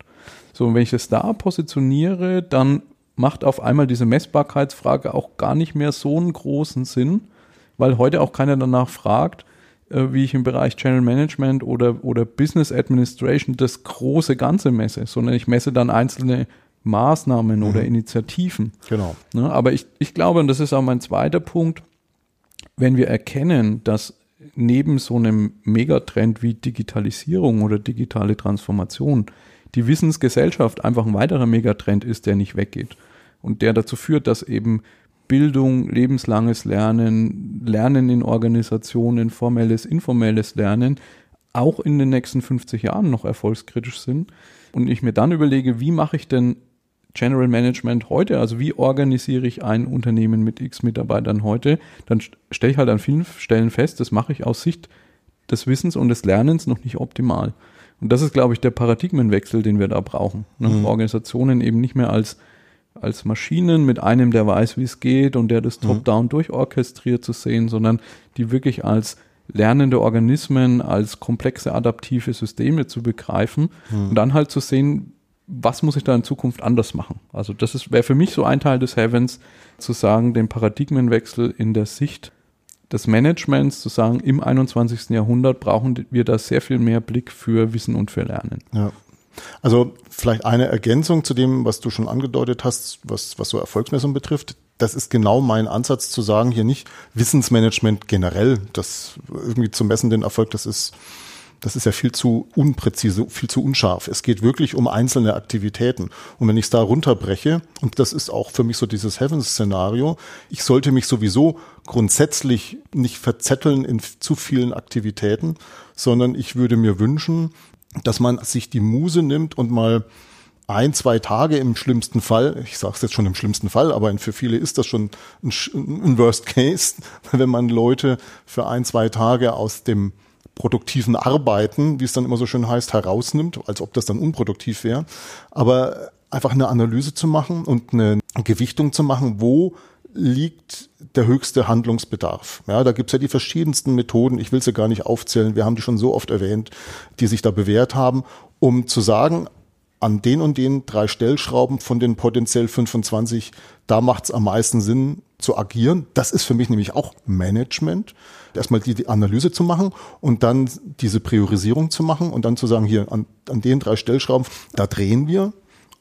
So, und wenn ich es da positioniere, dann macht auf einmal diese Messbarkeitsfrage auch gar nicht mehr so einen großen Sinn, weil heute auch keiner danach fragt, äh, wie ich im Bereich Channel Management oder, oder Business Administration das große Ganze messe, sondern ich messe dann einzelne Maßnahmen mhm. oder Initiativen. Genau. Ne, aber ich, ich glaube, und das ist auch mein zweiter Punkt, wenn wir erkennen, dass neben so einem Megatrend wie Digitalisierung oder digitale Transformation die Wissensgesellschaft einfach ein weiterer Megatrend ist, der nicht weggeht und der dazu führt, dass eben Bildung, lebenslanges Lernen, Lernen in Organisationen, formelles, informelles Lernen auch in den nächsten 50 Jahren noch erfolgskritisch sind. Und ich mir dann überlege, wie mache ich denn General Management heute, also wie organisiere ich ein Unternehmen mit x Mitarbeitern heute, dann stelle ich halt an vielen Stellen fest, das mache ich aus Sicht des Wissens und des Lernens noch nicht optimal. Und das ist, glaube ich, der Paradigmenwechsel, den wir da brauchen. Ne? Mhm. Organisationen eben nicht mehr als, als Maschinen mit einem, der weiß, wie es geht und der das mhm. top-down durchorchestriert zu sehen, sondern die wirklich als lernende Organismen, als komplexe adaptive Systeme zu begreifen mhm. und dann halt zu sehen, was muss ich da in Zukunft anders machen? Also das wäre für mich so ein Teil des Heavens, zu sagen, den Paradigmenwechsel in der Sicht des Managements zu sagen, im 21. Jahrhundert brauchen wir da sehr viel mehr Blick für Wissen und für Lernen. Ja. Also vielleicht eine Ergänzung zu dem, was du schon angedeutet hast, was, was so Erfolgsmessung betrifft. Das ist genau mein Ansatz zu sagen, hier nicht Wissensmanagement generell, das irgendwie zu messen, den Erfolg, das ist das ist ja viel zu unpräzise, viel zu unscharf. Es geht wirklich um einzelne Aktivitäten. Und wenn ich es da runterbreche, und das ist auch für mich so dieses Heavens-Szenario, ich sollte mich sowieso grundsätzlich nicht verzetteln in zu vielen Aktivitäten, sondern ich würde mir wünschen, dass man sich die Muse nimmt und mal ein, zwei Tage im schlimmsten Fall, ich sage es jetzt schon im schlimmsten Fall, aber für viele ist das schon ein, ein Worst Case, <laughs> wenn man Leute für ein, zwei Tage aus dem produktiven Arbeiten, wie es dann immer so schön heißt, herausnimmt, als ob das dann unproduktiv wäre. Aber einfach eine Analyse zu machen und eine Gewichtung zu machen, wo liegt der höchste Handlungsbedarf. Ja, da gibt's ja die verschiedensten Methoden, ich will sie gar nicht aufzählen, wir haben die schon so oft erwähnt, die sich da bewährt haben, um zu sagen, an den und den drei Stellschrauben von den potenziell 25, da macht's am meisten Sinn, zu agieren. Das ist für mich nämlich auch Management. Erstmal die, die Analyse zu machen und dann diese Priorisierung zu machen und dann zu sagen, hier an, an den drei Stellschrauben, da drehen wir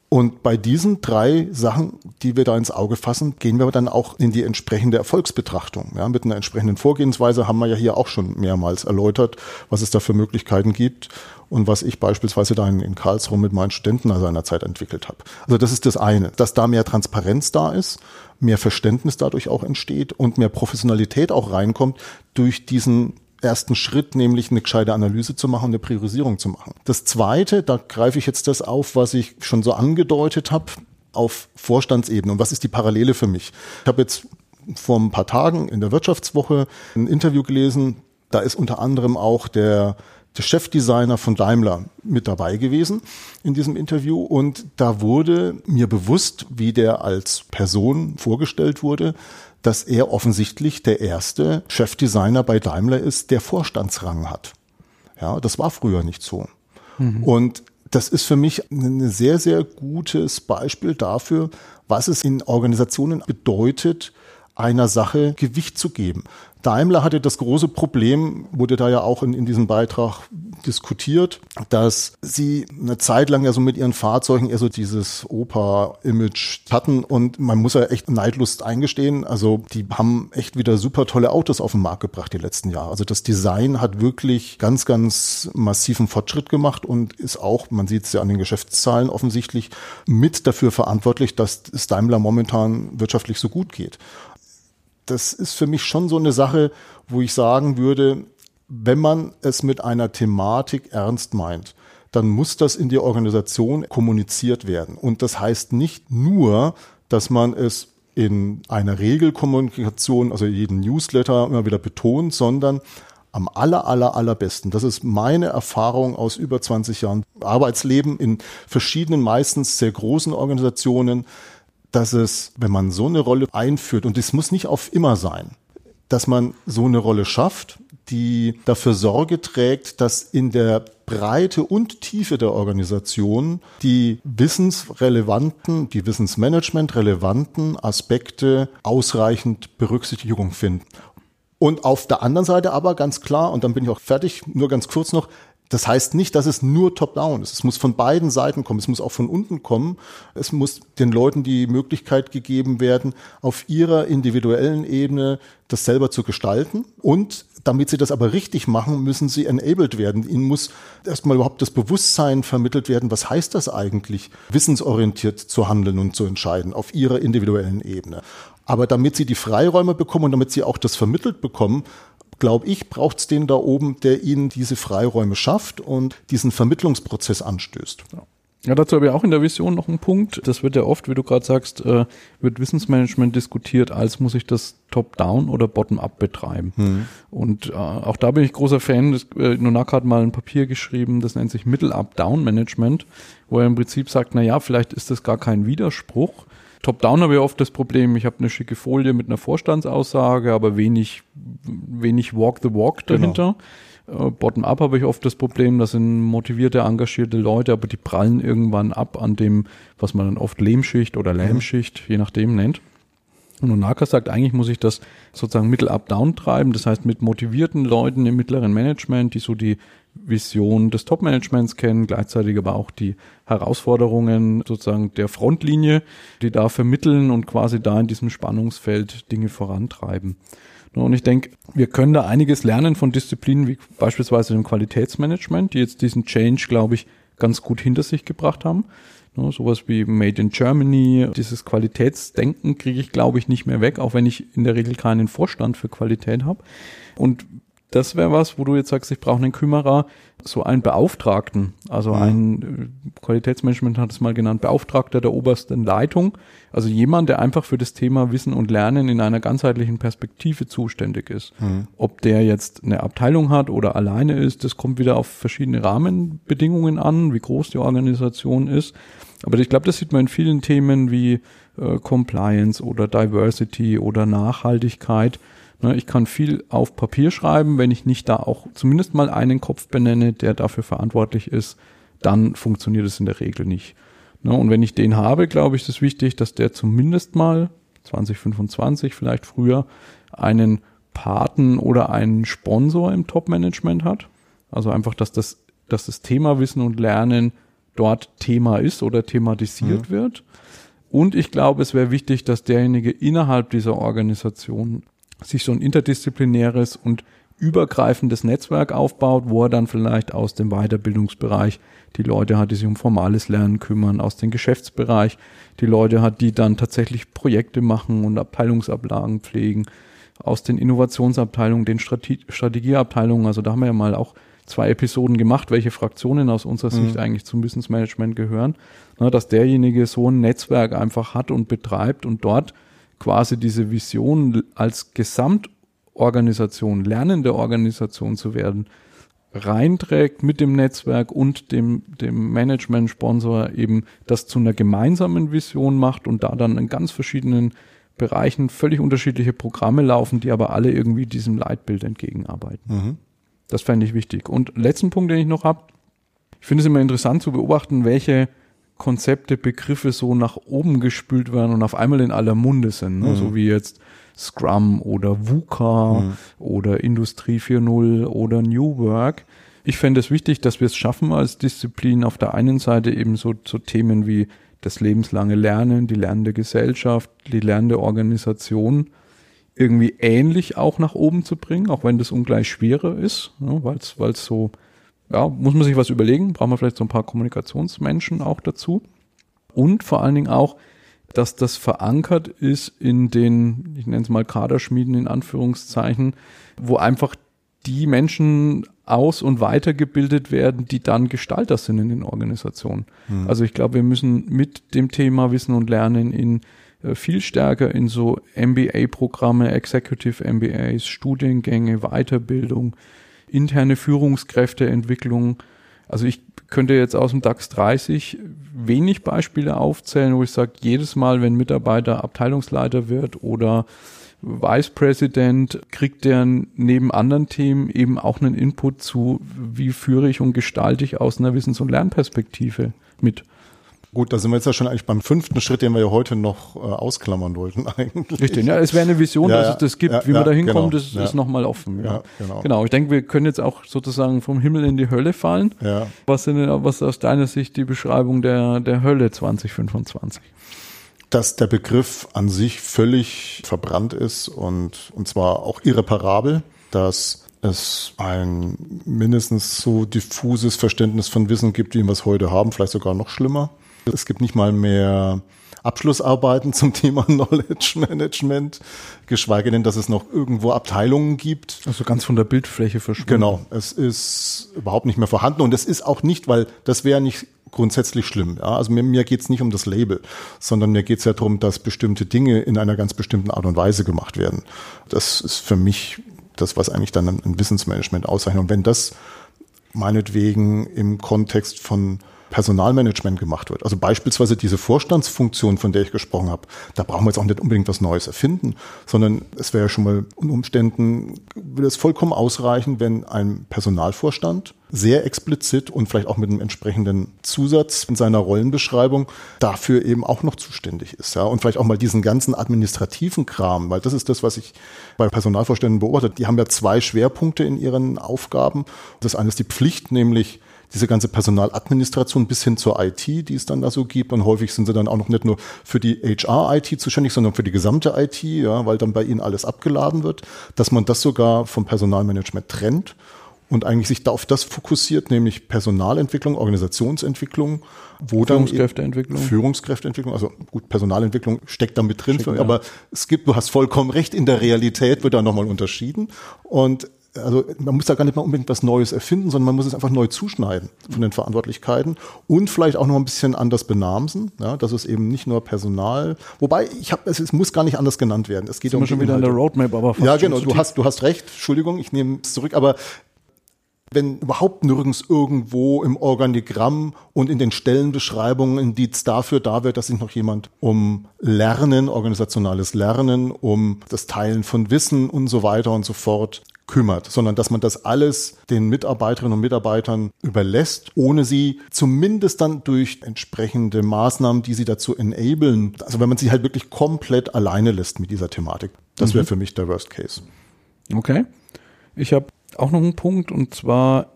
und bei diesen drei Sachen, die wir da ins Auge fassen, gehen wir dann auch in die entsprechende Erfolgsbetrachtung. Ja, mit einer entsprechenden Vorgehensweise haben wir ja hier auch schon mehrmals erläutert, was es da für Möglichkeiten gibt und was ich beispielsweise da in, in Karlsruhe mit meinen Studenten seinerzeit entwickelt habe. Also das ist das eine, dass da mehr Transparenz da ist, mehr Verständnis dadurch auch entsteht und mehr Professionalität auch reinkommt durch diesen ersten Schritt, nämlich eine gescheite Analyse zu machen, eine Priorisierung zu machen. Das zweite, da greife ich jetzt das auf, was ich schon so angedeutet habe, auf Vorstandsebene. Und was ist die Parallele für mich? Ich habe jetzt vor ein paar Tagen in der Wirtschaftswoche ein Interview gelesen. Da ist unter anderem auch der der Chefdesigner von Daimler mit dabei gewesen in diesem Interview und da wurde mir bewusst, wie der als Person vorgestellt wurde, dass er offensichtlich der erste Chefdesigner bei Daimler ist, der Vorstandsrang hat. Ja, das war früher nicht so. Mhm. Und das ist für mich ein sehr, sehr gutes Beispiel dafür, was es in Organisationen bedeutet, einer Sache Gewicht zu geben. Daimler hatte das große Problem, wurde da ja auch in, in diesem Beitrag diskutiert, dass sie eine Zeit lang ja so mit ihren Fahrzeugen eher so dieses Opa-Image hatten und man muss ja echt Neidlust eingestehen. Also die haben echt wieder super tolle Autos auf den Markt gebracht die letzten Jahre. Also das Design hat wirklich ganz, ganz massiven Fortschritt gemacht und ist auch, man sieht es ja an den Geschäftszahlen offensichtlich, mit dafür verantwortlich, dass es Daimler momentan wirtschaftlich so gut geht das ist für mich schon so eine Sache, wo ich sagen würde, wenn man es mit einer Thematik ernst meint, dann muss das in die Organisation kommuniziert werden. Und das heißt nicht nur, dass man es in einer Regelkommunikation, also jeden Newsletter immer wieder betont, sondern am aller, aller, allerbesten. Das ist meine Erfahrung aus über 20 Jahren Arbeitsleben in verschiedenen, meistens sehr großen Organisationen, dass es, wenn man so eine Rolle einführt, und es muss nicht auf immer sein, dass man so eine Rolle schafft, die dafür Sorge trägt, dass in der Breite und Tiefe der Organisation die wissensrelevanten, die Wissensmanagement relevanten Aspekte ausreichend Berücksichtigung finden. Und auf der anderen Seite aber ganz klar, und dann bin ich auch fertig, nur ganz kurz noch, das heißt nicht, dass es nur top-down ist. Es muss von beiden Seiten kommen. Es muss auch von unten kommen. Es muss den Leuten die Möglichkeit gegeben werden, auf ihrer individuellen Ebene das selber zu gestalten. Und damit sie das aber richtig machen, müssen sie enabled werden. Ihnen muss erstmal überhaupt das Bewusstsein vermittelt werden. Was heißt das eigentlich, wissensorientiert zu handeln und zu entscheiden auf ihrer individuellen Ebene? Aber damit sie die Freiräume bekommen und damit sie auch das vermittelt bekommen, glaube ich, braucht es den da oben, der ihnen diese Freiräume schafft und diesen Vermittlungsprozess anstößt. Ja. Ja, dazu habe ich auch in der Vision noch einen Punkt. Das wird ja oft, wie du gerade sagst, äh, wird Wissensmanagement diskutiert, als muss ich das top-down oder bottom-up betreiben. Hm. Und äh, auch da bin ich großer Fan. Das, äh, hat mal ein Papier geschrieben, das nennt sich Middle-up-down-Management, wo er im Prinzip sagt, na ja, vielleicht ist das gar kein Widerspruch, Top-down habe ich oft das Problem, ich habe eine schicke Folie mit einer Vorstandsaussage, aber wenig, wenig Walk the Walk genau. dahinter. Genau. Bottom-up habe ich oft das Problem, das sind motivierte, engagierte Leute, aber die prallen irgendwann ab an dem, was man dann oft Lehmschicht oder Lähmschicht, mhm. je nachdem nennt. Und Onaka sagt, eigentlich muss ich das sozusagen mittel-up-down treiben, das heißt mit motivierten Leuten im mittleren Management, die so die Vision des Top-Managements kennen, gleichzeitig aber auch die Herausforderungen sozusagen der Frontlinie, die da vermitteln und quasi da in diesem Spannungsfeld Dinge vorantreiben. Und ich denke, wir können da einiges lernen von Disziplinen wie beispielsweise dem Qualitätsmanagement, die jetzt diesen Change, glaube ich, ganz gut hinter sich gebracht haben. Ne, sowas wie Made in Germany, dieses Qualitätsdenken kriege ich, glaube ich, nicht mehr weg, auch wenn ich in der Regel keinen Vorstand für Qualität habe. Und das wäre was, wo du jetzt sagst, ich brauche einen Kümmerer, so einen Beauftragten, also mhm. ein äh, Qualitätsmanagement hat es mal genannt, Beauftragter der obersten Leitung, also jemand, der einfach für das Thema Wissen und Lernen in einer ganzheitlichen Perspektive zuständig ist. Mhm. Ob der jetzt eine Abteilung hat oder alleine ist, das kommt wieder auf verschiedene Rahmenbedingungen an, wie groß die Organisation ist. Aber ich glaube, das sieht man in vielen Themen wie äh, Compliance oder Diversity oder Nachhaltigkeit ich kann viel auf Papier schreiben, wenn ich nicht da auch zumindest mal einen Kopf benenne, der dafür verantwortlich ist, dann funktioniert es in der Regel nicht. Ne, und wenn ich den habe, glaube ich, ist es wichtig, dass der zumindest mal 2025, vielleicht früher, einen Paten oder einen Sponsor im Top-Management hat. Also einfach, dass das, dass das Thema Wissen und Lernen dort Thema ist oder thematisiert mhm. wird. Und ich glaube, es wäre wichtig, dass derjenige innerhalb dieser Organisation sich so ein interdisziplinäres und übergreifendes Netzwerk aufbaut, wo er dann vielleicht aus dem Weiterbildungsbereich die Leute hat, die sich um formales Lernen kümmern, aus dem Geschäftsbereich die Leute hat, die dann tatsächlich Projekte machen und Abteilungsablagen pflegen, aus den Innovationsabteilungen, den Strate Strategieabteilungen, also da haben wir ja mal auch zwei Episoden gemacht, welche Fraktionen aus unserer Sicht mhm. eigentlich zum Wissensmanagement gehören, na, dass derjenige so ein Netzwerk einfach hat und betreibt und dort quasi diese Vision als Gesamtorganisation, lernende Organisation zu werden, reinträgt mit dem Netzwerk und dem, dem Management-Sponsor eben das zu einer gemeinsamen Vision macht und da dann in ganz verschiedenen Bereichen völlig unterschiedliche Programme laufen, die aber alle irgendwie diesem Leitbild entgegenarbeiten. Mhm. Das fände ich wichtig. Und letzten Punkt, den ich noch habe, ich finde es immer interessant zu beobachten, welche Konzepte, Begriffe so nach oben gespült werden und auf einmal in aller Munde sind. Ne? Mhm. So wie jetzt Scrum oder VUCA mhm. oder Industrie 4.0 oder New Work. Ich fände es wichtig, dass wir es schaffen als Disziplin auf der einen Seite eben so, so Themen wie das lebenslange Lernen, die lernende Gesellschaft, die lernende Organisation irgendwie ähnlich auch nach oben zu bringen, auch wenn das ungleich schwerer ist, ne, weil es so, ja, muss man sich was überlegen, braucht man vielleicht so ein paar Kommunikationsmenschen auch dazu. Und vor allen Dingen auch, dass das verankert ist in den, ich nenne es mal Kaderschmieden in Anführungszeichen, wo einfach die Menschen aus- und weitergebildet werden, die dann Gestalter sind in den Organisationen. Mhm. Also ich glaube, wir müssen mit dem Thema Wissen und Lernen in äh, viel stärker in so MBA-Programme, Executive MBAs, Studiengänge, Weiterbildung, interne Führungskräfteentwicklung. Also ich könnte jetzt aus dem DAX 30 wenig Beispiele aufzählen, wo ich sage, jedes Mal, wenn Mitarbeiter Abteilungsleiter wird oder Vice President, kriegt der neben anderen Themen eben auch einen Input zu, wie führe ich und gestalte ich aus einer Wissens- und Lernperspektive mit. Gut, da sind wir jetzt ja schon eigentlich beim fünften Schritt, den wir ja heute noch äh, ausklammern wollten <laughs> eigentlich. Richtig, ja, es wäre eine Vision, ja, dass es das gibt. Ja, Wie wir da hinkommen, genau, das ist nochmal offen. Ja. genau. genau, ich denke, wir können jetzt auch sozusagen vom Himmel in die Hölle fallen. Ja. Was sind was ist aus deiner Sicht die Beschreibung der, der Hölle 2025? Dass der Begriff an sich völlig verbrannt ist und, und zwar auch irreparabel, dass es ein mindestens so diffuses Verständnis von Wissen gibt, wie wir es heute haben, vielleicht sogar noch schlimmer es gibt nicht mal mehr Abschlussarbeiten zum Thema <laughs> Knowledge Management, geschweige denn, dass es noch irgendwo Abteilungen gibt. Also ganz von der Bildfläche verschwunden. Genau, es ist überhaupt nicht mehr vorhanden und es ist auch nicht, weil das wäre nicht grundsätzlich schlimm. Ja? Also mir, mir geht es nicht um das Label, sondern mir geht es ja darum, dass bestimmte Dinge in einer ganz bestimmten Art und Weise gemacht werden. Das ist für mich das, was eigentlich dann ein Wissensmanagement auszeichnet. Und wenn das meinetwegen im Kontext von Personalmanagement gemacht wird. Also beispielsweise diese Vorstandsfunktion, von der ich gesprochen habe, da brauchen wir jetzt auch nicht unbedingt was Neues erfinden, sondern es wäre ja schon mal in Umständen, würde es vollkommen ausreichen, wenn ein Personalvorstand sehr explizit und vielleicht auch mit einem entsprechenden Zusatz in seiner Rollenbeschreibung dafür eben auch noch zuständig ist. Ja? Und vielleicht auch mal diesen ganzen administrativen Kram, weil das ist das, was ich bei Personalvorständen beobachtet. Die haben ja zwei Schwerpunkte in ihren Aufgaben. Das eine ist die Pflicht, nämlich diese ganze Personaladministration bis hin zur IT, die es dann da so gibt. Und häufig sind sie dann auch noch nicht nur für die HR-IT zuständig, sondern für die gesamte IT, ja, weil dann bei ihnen alles abgeladen wird, dass man das sogar vom Personalmanagement trennt und eigentlich sich da auf das fokussiert, nämlich Personalentwicklung, Organisationsentwicklung, wo dann Führungskräfteentwicklung. Führungskräfteentwicklung, also gut, Personalentwicklung steckt da mit drin, Schick, aber ja. es gibt, du hast vollkommen recht, in der Realität wird da nochmal unterschieden und also man muss da gar nicht mal unbedingt was Neues erfinden, sondern man muss es einfach neu zuschneiden von den Verantwortlichkeiten und vielleicht auch noch ein bisschen anders benamsen, ja, dass es eben nicht nur Personal, wobei ich habe es, es muss gar nicht anders genannt werden. Es geht um schon wieder in der Roadmap, aber fast ja genau. Du hast du hast recht. Entschuldigung, ich nehme es zurück, aber wenn überhaupt nirgends irgendwo im Organigramm und in den Stellenbeschreibungen Indiz dafür da wird, dass sich noch jemand um Lernen, organisationales Lernen, um das Teilen von Wissen und so weiter und so fort kümmert, sondern dass man das alles den Mitarbeiterinnen und Mitarbeitern überlässt, ohne sie zumindest dann durch entsprechende Maßnahmen, die sie dazu enablen, also wenn man sie halt wirklich komplett alleine lässt mit dieser Thematik. Das wäre mhm. für mich der Worst Case. Okay. Ich habe auch noch einen Punkt und zwar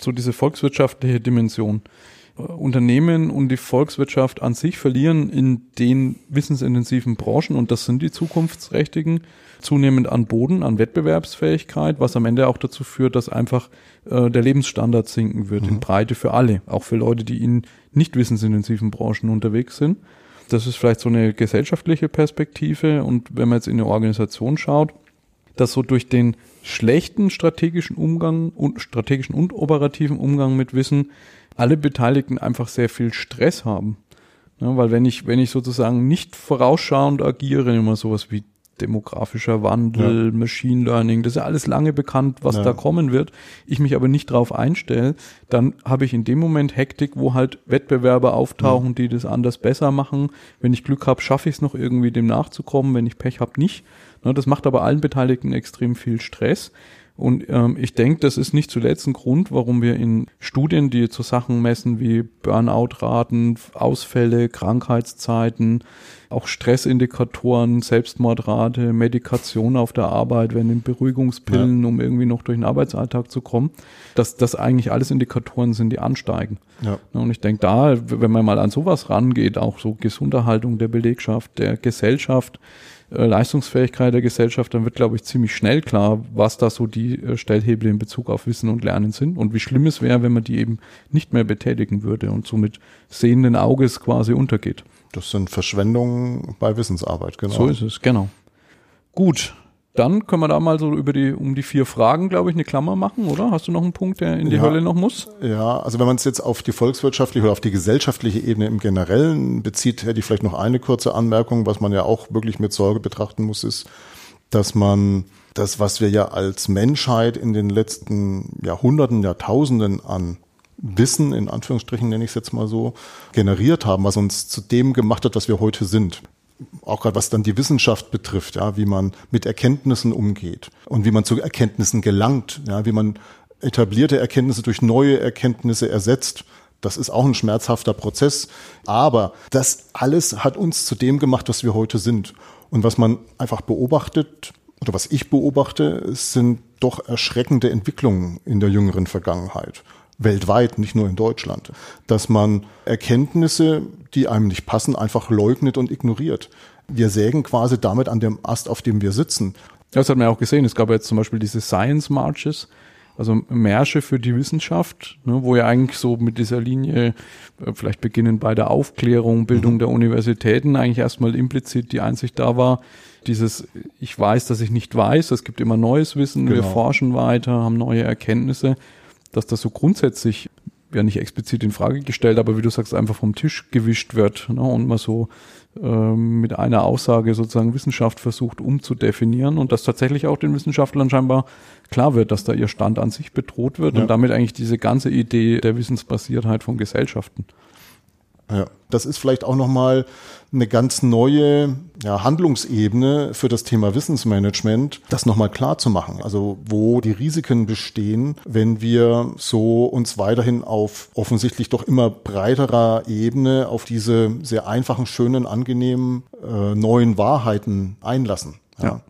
so diese volkswirtschaftliche Dimension. Unternehmen und die Volkswirtschaft an sich verlieren in den wissensintensiven Branchen, und das sind die zukunftsträchtigen, zunehmend an Boden, an Wettbewerbsfähigkeit, was am Ende auch dazu führt, dass einfach äh, der Lebensstandard sinken wird, mhm. in Breite für alle, auch für Leute, die in nicht wissensintensiven Branchen unterwegs sind. Das ist vielleicht so eine gesellschaftliche Perspektive. Und wenn man jetzt in eine Organisation schaut, dass so durch den schlechten strategischen Umgang und strategischen und operativen Umgang mit Wissen alle Beteiligten einfach sehr viel Stress haben. Ja, weil wenn ich, wenn ich sozusagen nicht vorausschauend agiere, immer sowas wie demografischer Wandel, ja. Machine Learning, das ist ja alles lange bekannt, was ja. da kommen wird. Ich mich aber nicht drauf einstelle, dann habe ich in dem Moment Hektik, wo halt Wettbewerber auftauchen, die das anders besser machen. Wenn ich Glück habe, schaffe ich es noch irgendwie dem nachzukommen. Wenn ich Pech habe, nicht. Das macht aber allen Beteiligten extrem viel Stress. Und ähm, ich denke, das ist nicht zuletzt ein Grund, warum wir in Studien, die zu Sachen messen wie Burnout-Raten, Ausfälle, Krankheitszeiten, auch Stressindikatoren, Selbstmordrate, Medikation auf der Arbeit, wenn in Beruhigungspillen, ja. um irgendwie noch durch den Arbeitsalltag zu kommen, dass das eigentlich alles Indikatoren sind, die ansteigen. Ja. Und ich denke, da, wenn man mal an sowas rangeht, auch so Gesunderhaltung der Belegschaft, der Gesellschaft, äh, Leistungsfähigkeit der Gesellschaft, dann wird, glaube ich, ziemlich schnell klar, was da so die äh, Stellhebel in Bezug auf Wissen und Lernen sind und wie schlimm es wäre, wenn man die eben nicht mehr betätigen würde und somit sehenden Auges quasi untergeht. Das sind Verschwendungen bei Wissensarbeit, genau. So ist es, genau. Gut, dann können wir da mal so über die, um die vier Fragen, glaube ich, eine Klammer machen, oder? Hast du noch einen Punkt, der in die ja, Hölle noch muss? Ja, also wenn man es jetzt auf die volkswirtschaftliche oder auf die gesellschaftliche Ebene im Generellen bezieht, hätte ich vielleicht noch eine kurze Anmerkung, was man ja auch wirklich mit Sorge betrachten muss, ist, dass man das, was wir ja als Menschheit in den letzten Jahrhunderten, Jahrtausenden an Wissen, in Anführungsstrichen nenne ich es jetzt mal so, generiert haben, was uns zu dem gemacht hat, was wir heute sind auch gerade was dann die Wissenschaft betrifft, ja, wie man mit Erkenntnissen umgeht und wie man zu Erkenntnissen gelangt, ja, wie man etablierte Erkenntnisse durch neue Erkenntnisse ersetzt. Das ist auch ein schmerzhafter Prozess. Aber das alles hat uns zu dem gemacht, was wir heute sind. Und was man einfach beobachtet, oder was ich beobachte, sind doch erschreckende Entwicklungen in der jüngeren Vergangenheit weltweit, nicht nur in Deutschland, dass man Erkenntnisse, die einem nicht passen, einfach leugnet und ignoriert. Wir sägen quasi damit an dem Ast, auf dem wir sitzen. Das hat man ja auch gesehen. Es gab jetzt zum Beispiel diese Science Marches, also Märsche für die Wissenschaft, ne, wo ja eigentlich so mit dieser Linie, äh, vielleicht beginnen bei der Aufklärung, Bildung mhm. der Universitäten, eigentlich erstmal implizit die Einsicht da war, dieses, ich weiß, dass ich nicht weiß, es gibt immer neues Wissen, genau. wir forschen weiter, haben neue Erkenntnisse dass das so grundsätzlich ja nicht explizit in Frage gestellt, aber wie du sagst, einfach vom Tisch gewischt wird ne, und man so ähm, mit einer Aussage sozusagen Wissenschaft versucht umzudefinieren und dass tatsächlich auch den Wissenschaftlern scheinbar klar wird, dass da ihr Stand an sich bedroht wird ja. und damit eigentlich diese ganze Idee der Wissensbasiertheit von Gesellschaften. Ja, das ist vielleicht auch nochmal eine ganz neue ja, Handlungsebene für das Thema Wissensmanagement, das nochmal klar zu machen. Also wo die Risiken bestehen, wenn wir so uns weiterhin auf offensichtlich doch immer breiterer Ebene auf diese sehr einfachen, schönen, angenehmen äh, neuen Wahrheiten einlassen. ja. ja.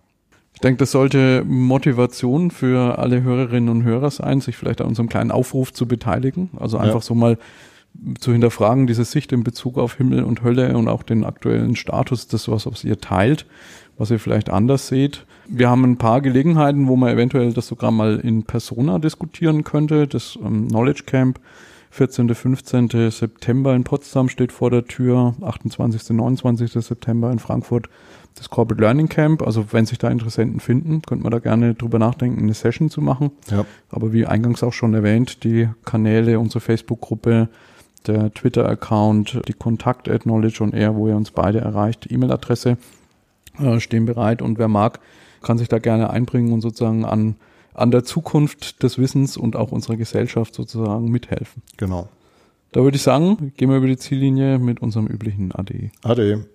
Ich denke, das sollte Motivation für alle Hörerinnen und Hörer sein, sich vielleicht an unserem kleinen Aufruf zu beteiligen. Also einfach ja. so mal zu hinterfragen, diese Sicht in Bezug auf Himmel und Hölle und auch den aktuellen Status des, was, was ihr teilt, was ihr vielleicht anders seht. Wir haben ein paar Gelegenheiten, wo man eventuell das sogar mal in Persona diskutieren könnte. Das ähm, Knowledge Camp 14. 15. September in Potsdam steht vor der Tür, 28. 29. September in Frankfurt das Corporate Learning Camp. Also wenn sich da Interessenten finden, könnte man da gerne drüber nachdenken, eine Session zu machen. Ja. Aber wie eingangs auch schon erwähnt, die Kanäle, unsere Facebook-Gruppe, der Twitter-Account, die Kontakt at Knowledge und Air, wo ihr uns beide erreicht, E-Mail-Adresse äh, stehen bereit und wer mag, kann sich da gerne einbringen und sozusagen an, an der Zukunft des Wissens und auch unserer Gesellschaft sozusagen mithelfen. Genau. Da würde ich sagen, gehen wir über die Ziellinie mit unserem üblichen ADE. ADE.